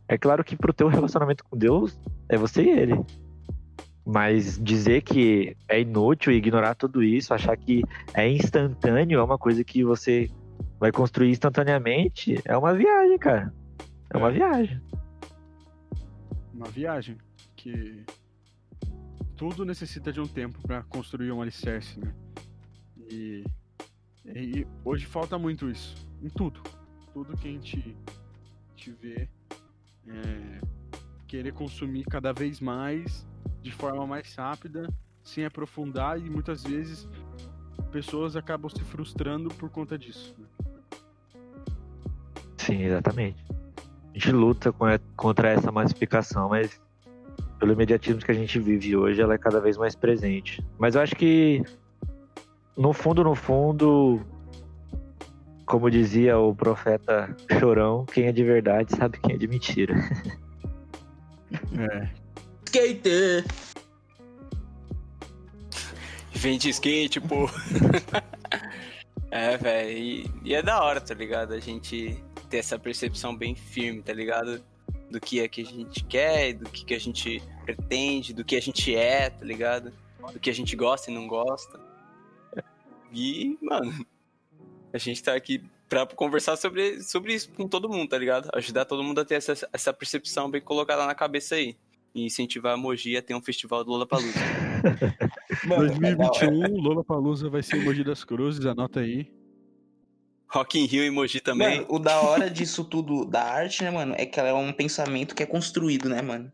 É claro que pro teu relacionamento com Deus, é você e ele. Mas dizer que é inútil ignorar tudo isso, achar que é instantâneo, é uma coisa que você vai construir instantaneamente, é uma viagem, cara. É uma viagem. Uma viagem que tudo necessita de um tempo para construir um alicerce, né? E, e hoje falta muito isso, em tudo. Tudo que a gente, a gente vê é, querer consumir cada vez mais de forma mais rápida, sem aprofundar e muitas vezes pessoas acabam se frustrando por conta disso. né? Sim, exatamente. A gente luta com a- contra essa massificação, mas pelo imediatismo que a gente vive hoje, ela é cada vez mais presente. Mas eu acho que, no fundo, no fundo, como dizia o profeta Chorão, quem é de verdade sabe quem é de mentira. É, Skater! Vende skate, pô. é, velho. E, e é da hora, tá ligado? A gente ter essa percepção bem firme, tá ligado? Do que é que a gente quer, do que, que a gente pretende, do que a gente é, tá ligado? Do que a gente gosta e não gosta. E, mano, a gente tá aqui pra conversar sobre, sobre isso com todo mundo, tá ligado? Ajudar todo mundo a ter essa, essa percepção bem colocada na cabeça aí. E incentivar a Mogi a ter um festival do é da hora. 2021, Lola Palusa vai ser Mogi das Cruzes, anota aí. Rock in Rio e Mogi também. Mano, o da hora disso tudo da arte, né, mano, é que ela é um pensamento que é construído, né, mano?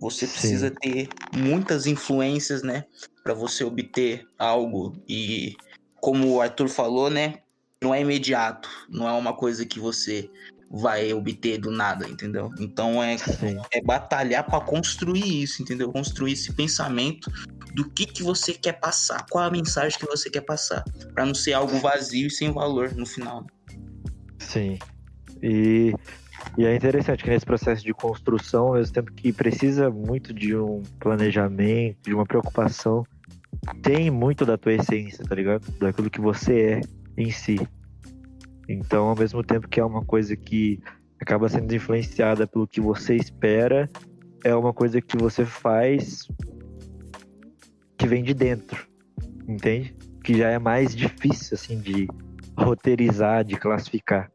Você Sim. precisa ter muitas influências, né, Pra você obter algo e como o Arthur falou, né, não é imediato, não é uma coisa que você vai obter do nada, entendeu? Então é Sim. é batalhar pra construir isso, entendeu? Construir esse pensamento do que que você quer passar, qual a mensagem que você quer passar, Pra não ser algo vazio e sem valor no final. Sim. E, e é interessante que nesse processo de construção, ao mesmo tempo que precisa muito de um planejamento, de uma preocupação, tem muito da tua essência, tá ligado? Daquilo que você é em si. Então, ao mesmo tempo que é uma coisa que acaba sendo influenciada pelo que você espera, é uma coisa que você faz que vem de dentro, entende? Que já é mais difícil, assim, de roteirizar, de classificar.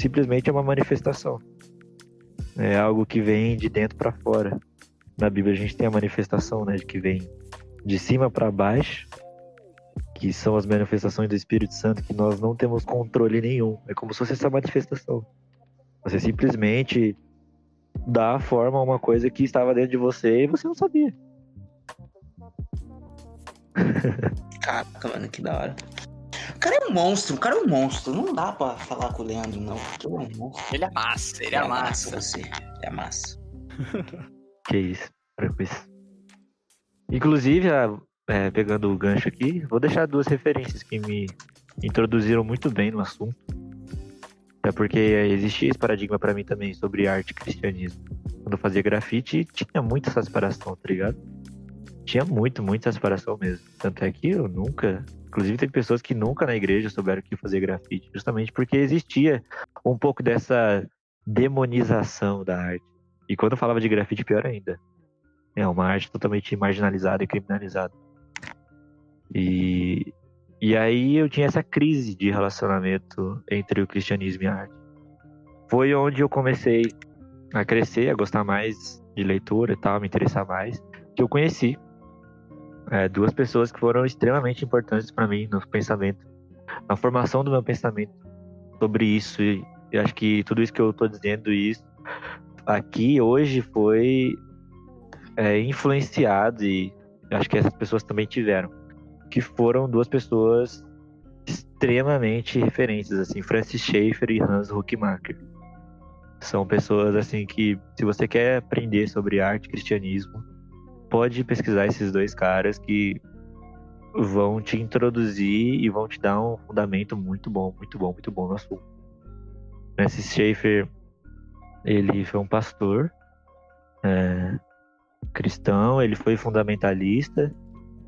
Simplesmente é uma manifestação. É algo que vem de dentro para fora. Na Bíblia a gente tem a manifestação, né, de que vem de cima para baixo, que são as manifestações do Espírito Santo que nós não temos controle nenhum. É como se fosse essa manifestação. Você simplesmente dá forma a uma coisa que estava dentro de você e você não sabia. Caraca, mano, que da hora. O cara é um monstro, o cara é um monstro. Não dá pra falar com o Leandro, não. Porque ele é um monstro. Ele é massa, ele é massa. você. Ele é massa. Que isso. Inclusive, a- é, pegando o gancho aqui, vou deixar duas referências que me introduziram muito bem no assunto. Até porque existia esse paradigma para mim também sobre arte e cristianismo. Quando eu fazia grafite, tinha muito essa separação, tá ligado? Tinha muito, muita separação mesmo. Tanto é que eu nunca. Inclusive, tem pessoas que nunca na igreja souberam que fazer grafite, justamente porque existia um pouco dessa demonização da arte. E quando eu falava de grafite, pior ainda. É uma arte totalmente marginalizada e criminalizada. E, e aí eu tinha essa crise de relacionamento entre o cristianismo e a arte. Foi onde eu comecei a crescer, a gostar mais de leitura e tal, me interessar mais. Que eu conheci é, duas pessoas que foram extremamente importantes para mim no pensamento, na formação do meu pensamento sobre isso. E eu acho que tudo isso que eu tô dizendo isso aqui hoje foi é, influenciado e acho que essas pessoas também tiveram. Que foram duas pessoas extremamente referentes, assim, Francis Schaeffer e Hans Huckmacher. São pessoas assim que, se você quer aprender sobre arte e cristianismo, pode pesquisar esses dois caras que vão te introduzir e vão te dar um fundamento muito bom, muito bom, muito bom no assunto. Francis Schaeffer, ele foi um pastor é, cristão, ele foi fundamentalista.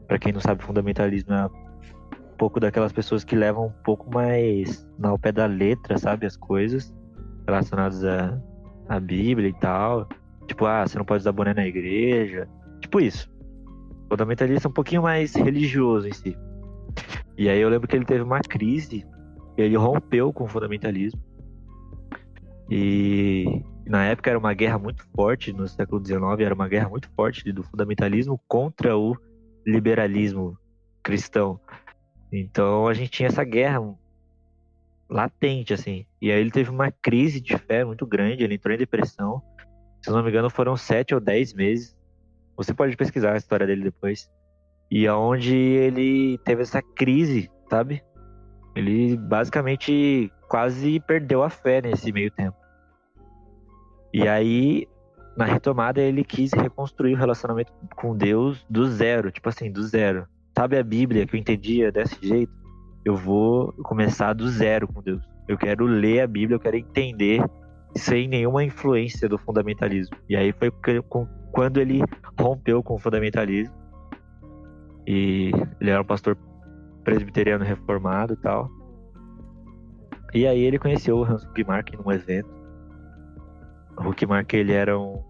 Para quem não sabe, fundamentalismo é um pouco daquelas pessoas que levam um pouco mais ao pé da letra, sabe, as coisas relacionadas à, à Bíblia e tal. Tipo, ah, você não pode usar boné na igreja. Tipo isso. Fundamentalista um pouquinho mais religioso em si. E aí eu lembro que ele teve uma crise, ele rompeu com o fundamentalismo. E na época era uma guerra muito forte, no século XIX, era uma guerra muito forte do fundamentalismo contra o liberalismo cristão. Então a gente tinha essa guerra latente, assim. E aí ele teve uma crise de fé muito grande, ele entrou em depressão. Se não me engano, foram sete ou dez meses. Você pode pesquisar a história dele depois. E aonde ele teve essa crise, sabe? Ele basicamente quase perdeu a fé nesse meio tempo. E aí, na retomada, ele quis reconstruir o relacionamento com Deus do zero, tipo assim, do zero. Sabe a Bíblia que eu entendia desse jeito? Eu vou começar do zero com Deus. Eu quero ler a Bíblia, eu quero entender sem nenhuma influência do fundamentalismo. E aí foi quando ele rompeu com o fundamentalismo. E ele era um pastor presbiteriano reformado e tal. E aí ele conheceu o Hans Huckmark num evento. O Huckmark ele era um,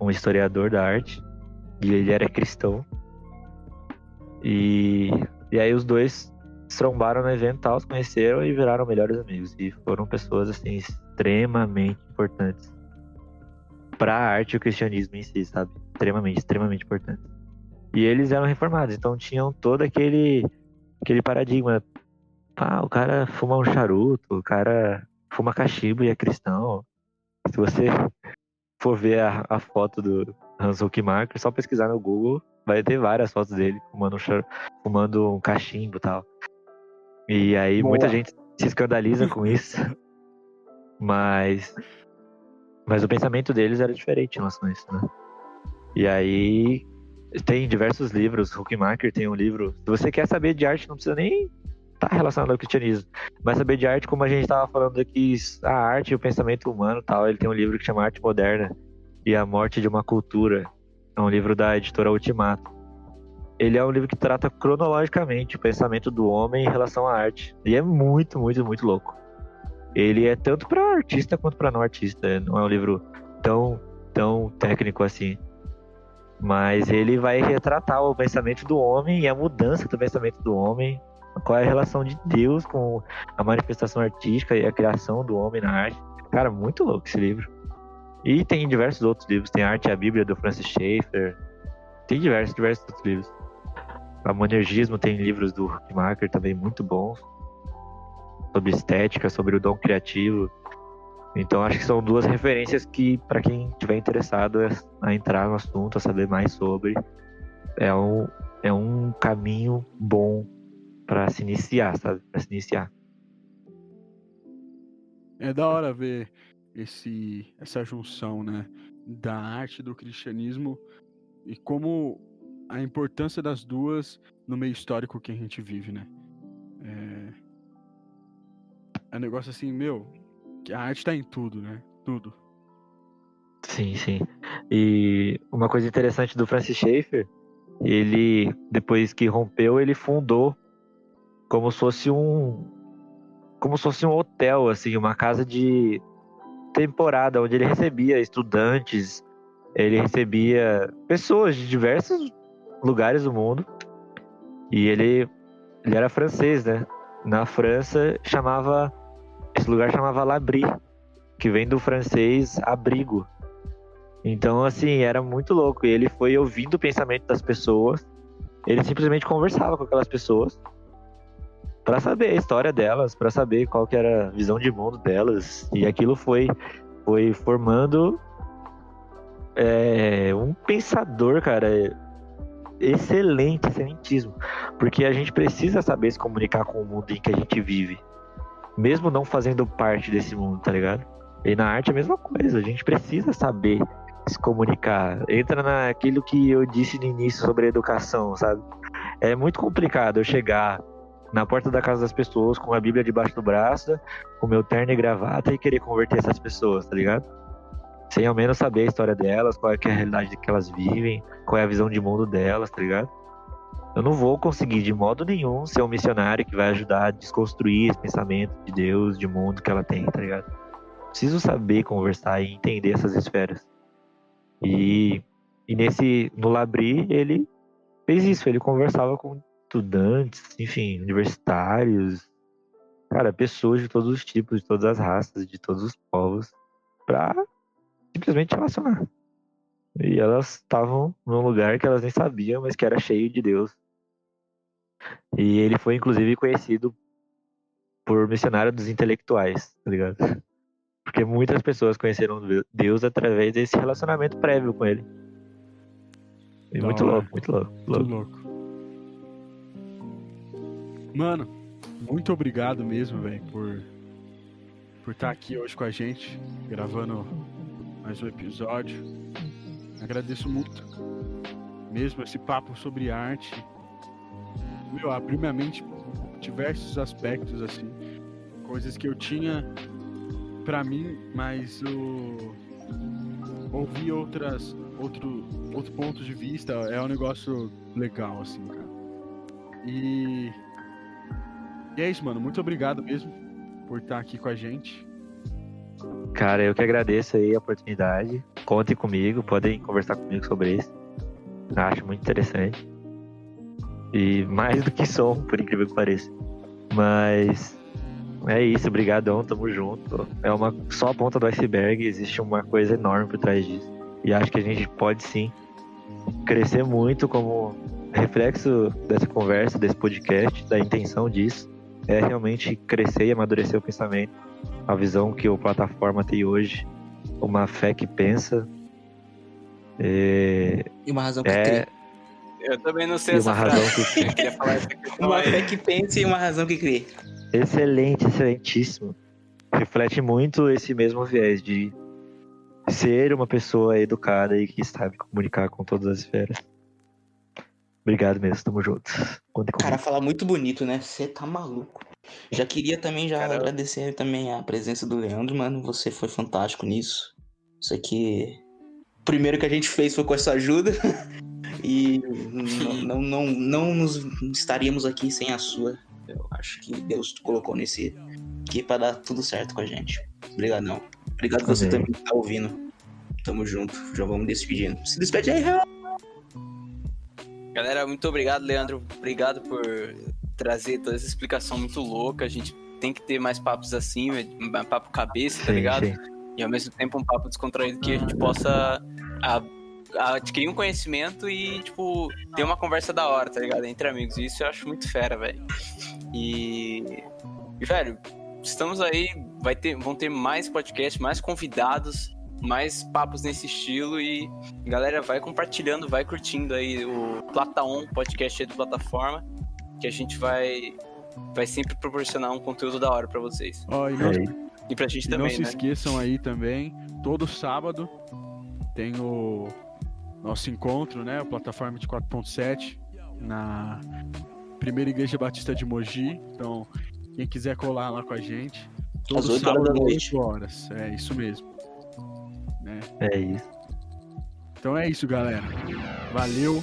um historiador da arte e ele era cristão. E, e aí os dois trombaram no evento, tal, se conheceram e viraram melhores amigos. E foram pessoas assim extremamente importantes para a arte e o cristianismo em si, sabe? Extremamente, extremamente importantes. E eles eram reformados, então tinham todo aquele aquele paradigma. Ah, o cara fuma um charuto, o cara fuma cachimbo e é cristão. Se você for ver a, a foto do Hans Huckmark, só pesquisar no Google, vai ter várias fotos dele fumando um, fumando um cachimbo e tal. E aí Boa. muita gente se escandaliza com isso. Mas. Mas o pensamento deles era diferente em relação a isso, né? E aí. Tem diversos livros. Huckmacher tem um livro. Se você quer saber de arte, não precisa nem tá relacionado ao cristianismo. Mas saber de arte, como a gente estava falando aqui, a arte e o pensamento humano tal. Ele tem um livro que chama Arte Moderna e a Morte de uma Cultura. É um livro da editora Ultimato ele é um livro que trata cronologicamente o pensamento do homem em relação à arte. E é muito, muito, muito louco. Ele é tanto para artista quanto para não artista. Não é um livro tão, tão técnico assim. Mas ele vai retratar o pensamento do homem e a mudança do pensamento do homem. Qual é a relação de Deus com a manifestação artística e a criação do homem na arte. Cara, muito louco esse livro. E tem diversos outros livros. Tem Arte e a Bíblia do Francis Schaeffer. Tem diversos, diversos outros livros. A Monergismo tem livros do Marker também muito bons sobre estética, sobre o dom criativo. Então acho que são duas referências que para quem estiver interessado a entrar no assunto, a saber mais sobre, é um é um caminho bom para se iniciar, sabe? Para se iniciar. É da hora ver esse essa junção, né, da arte do cristianismo e como a importância das duas no meio histórico que a gente vive, né? É, é um negócio assim, meu, que a arte tá em tudo, né? Tudo. Sim, sim. E uma coisa interessante do Francis Schaeffer, ele, depois que rompeu, ele fundou como se fosse um. Como se fosse um hotel, assim, uma casa de temporada, onde ele recebia estudantes, ele recebia pessoas de diversos lugares do mundo. E ele, ele era francês, né? Na França chamava esse lugar chamava Labri, que vem do francês abrigo. Então, assim, era muito louco. E ele foi ouvindo o pensamento das pessoas. Ele simplesmente conversava com aquelas pessoas para saber a história delas, para saber qual que era a visão de mundo delas. E aquilo foi foi formando é, um pensador, cara, excelente, excelentíssimo. Porque a gente precisa saber se comunicar com o mundo em que a gente vive. Mesmo não fazendo parte desse mundo, tá ligado? E na arte é a mesma coisa, a gente precisa saber se comunicar. Entra naquilo que eu disse no início sobre educação, sabe? É muito complicado eu chegar na porta da casa das pessoas com a Bíblia debaixo do braço, com meu terno e gravata e querer converter essas pessoas, tá ligado? Sem ao menos saber a história delas, qual é, é a realidade que elas vivem, qual é a visão de mundo delas, tá ligado? Eu não vou conseguir de modo nenhum ser um missionário que vai ajudar a desconstruir esse pensamento de Deus, de mundo que ela tem, tá ligado? Preciso saber conversar e entender essas esferas. E, e nesse no Labri ele fez isso, ele conversava com estudantes, enfim, universitários, cara, pessoas de todos os tipos, de todas as raças, de todos os povos, para simplesmente relacionar. E elas estavam num lugar que elas nem sabiam, mas que era cheio de Deus. E ele foi inclusive conhecido por missionário dos intelectuais, tá ligado? Porque muitas pessoas conheceram Deus através desse relacionamento prévio com ele. E muito louco, muito louco, louco. Muito louco. Mano, muito obrigado mesmo, velho, por por estar aqui hoje com a gente, gravando mais um episódio. Agradeço muito mesmo esse papo sobre arte. Meu, abriu minha mente diversos aspectos assim, coisas que eu tinha para mim, mas eu ouvi outras outro outro ponto de vista é um negócio legal assim, cara. E e é isso, mano. Muito obrigado mesmo por estar aqui com a gente. Cara, eu que agradeço aí a oportunidade. Contem comigo, podem conversar comigo sobre isso. Acho muito interessante. E mais do que som, por incrível que pareça. Mas é isso, obrigadão, tamo junto. É uma só a ponta do iceberg, existe uma coisa enorme por trás disso. E acho que a gente pode sim crescer muito como reflexo dessa conversa, desse podcast, da intenção disso é realmente crescer e amadurecer o pensamento, a visão que o plataforma tem hoje, uma fé que pensa. É, e uma razão que é, crê. Eu também não sei e essa uma frase. razão que crê. uma fé que pensa e uma razão que crê. Excelente, excelentíssimo. Reflete muito esse mesmo viés de ser uma pessoa educada e que sabe comunicar com todas as esferas. Obrigado mesmo, tamo junto. Conta Cara, falar muito bonito, né? Você tá maluco. Já queria também já Caramba. agradecer também a presença do Leandro, mano. Você foi fantástico nisso. Isso aqui. O primeiro que a gente fez foi com essa ajuda. e não, não, não, não nos estaríamos aqui sem a sua. Eu acho que Deus colocou nesse aqui pra dar tudo certo com a gente. Obrigadão. Obrigado Amém. você também que tá ouvindo. Tamo junto. Já vamos despedindo. Se despede aí, Real. Galera, muito obrigado, Leandro. Obrigado por trazer toda essa explicação muito louca. A gente tem que ter mais papos assim, papo cabeça, tá ligado? Sim. E ao mesmo tempo um papo descontraído que a gente possa adquirir um conhecimento e, tipo, ter uma conversa da hora, tá ligado? Entre amigos. E isso eu acho muito fera, velho. E, e, velho, estamos aí, vai ter, vão ter mais podcasts, mais convidados mais papos nesse estilo e galera vai compartilhando, vai curtindo aí o Plataon podcast aí do plataforma, que a gente vai vai sempre proporcionar um conteúdo da hora para vocês. Oh, e, não, e pra gente e também, não se né? esqueçam aí também, todo sábado tem o nosso encontro, né, o plataforma de 4.7 na Primeira Igreja Batista de Mogi. Então, quem quiser colar lá com a gente, todo Às 8 horas da noite. 8 horas. É isso mesmo né? É isso. Então é isso, galera. Valeu,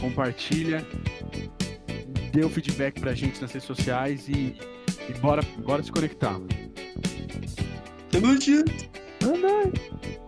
compartilha, dê o feedback pra gente nas redes sociais e, e bora, bora se conectar. Tamo junto. Bye, bye.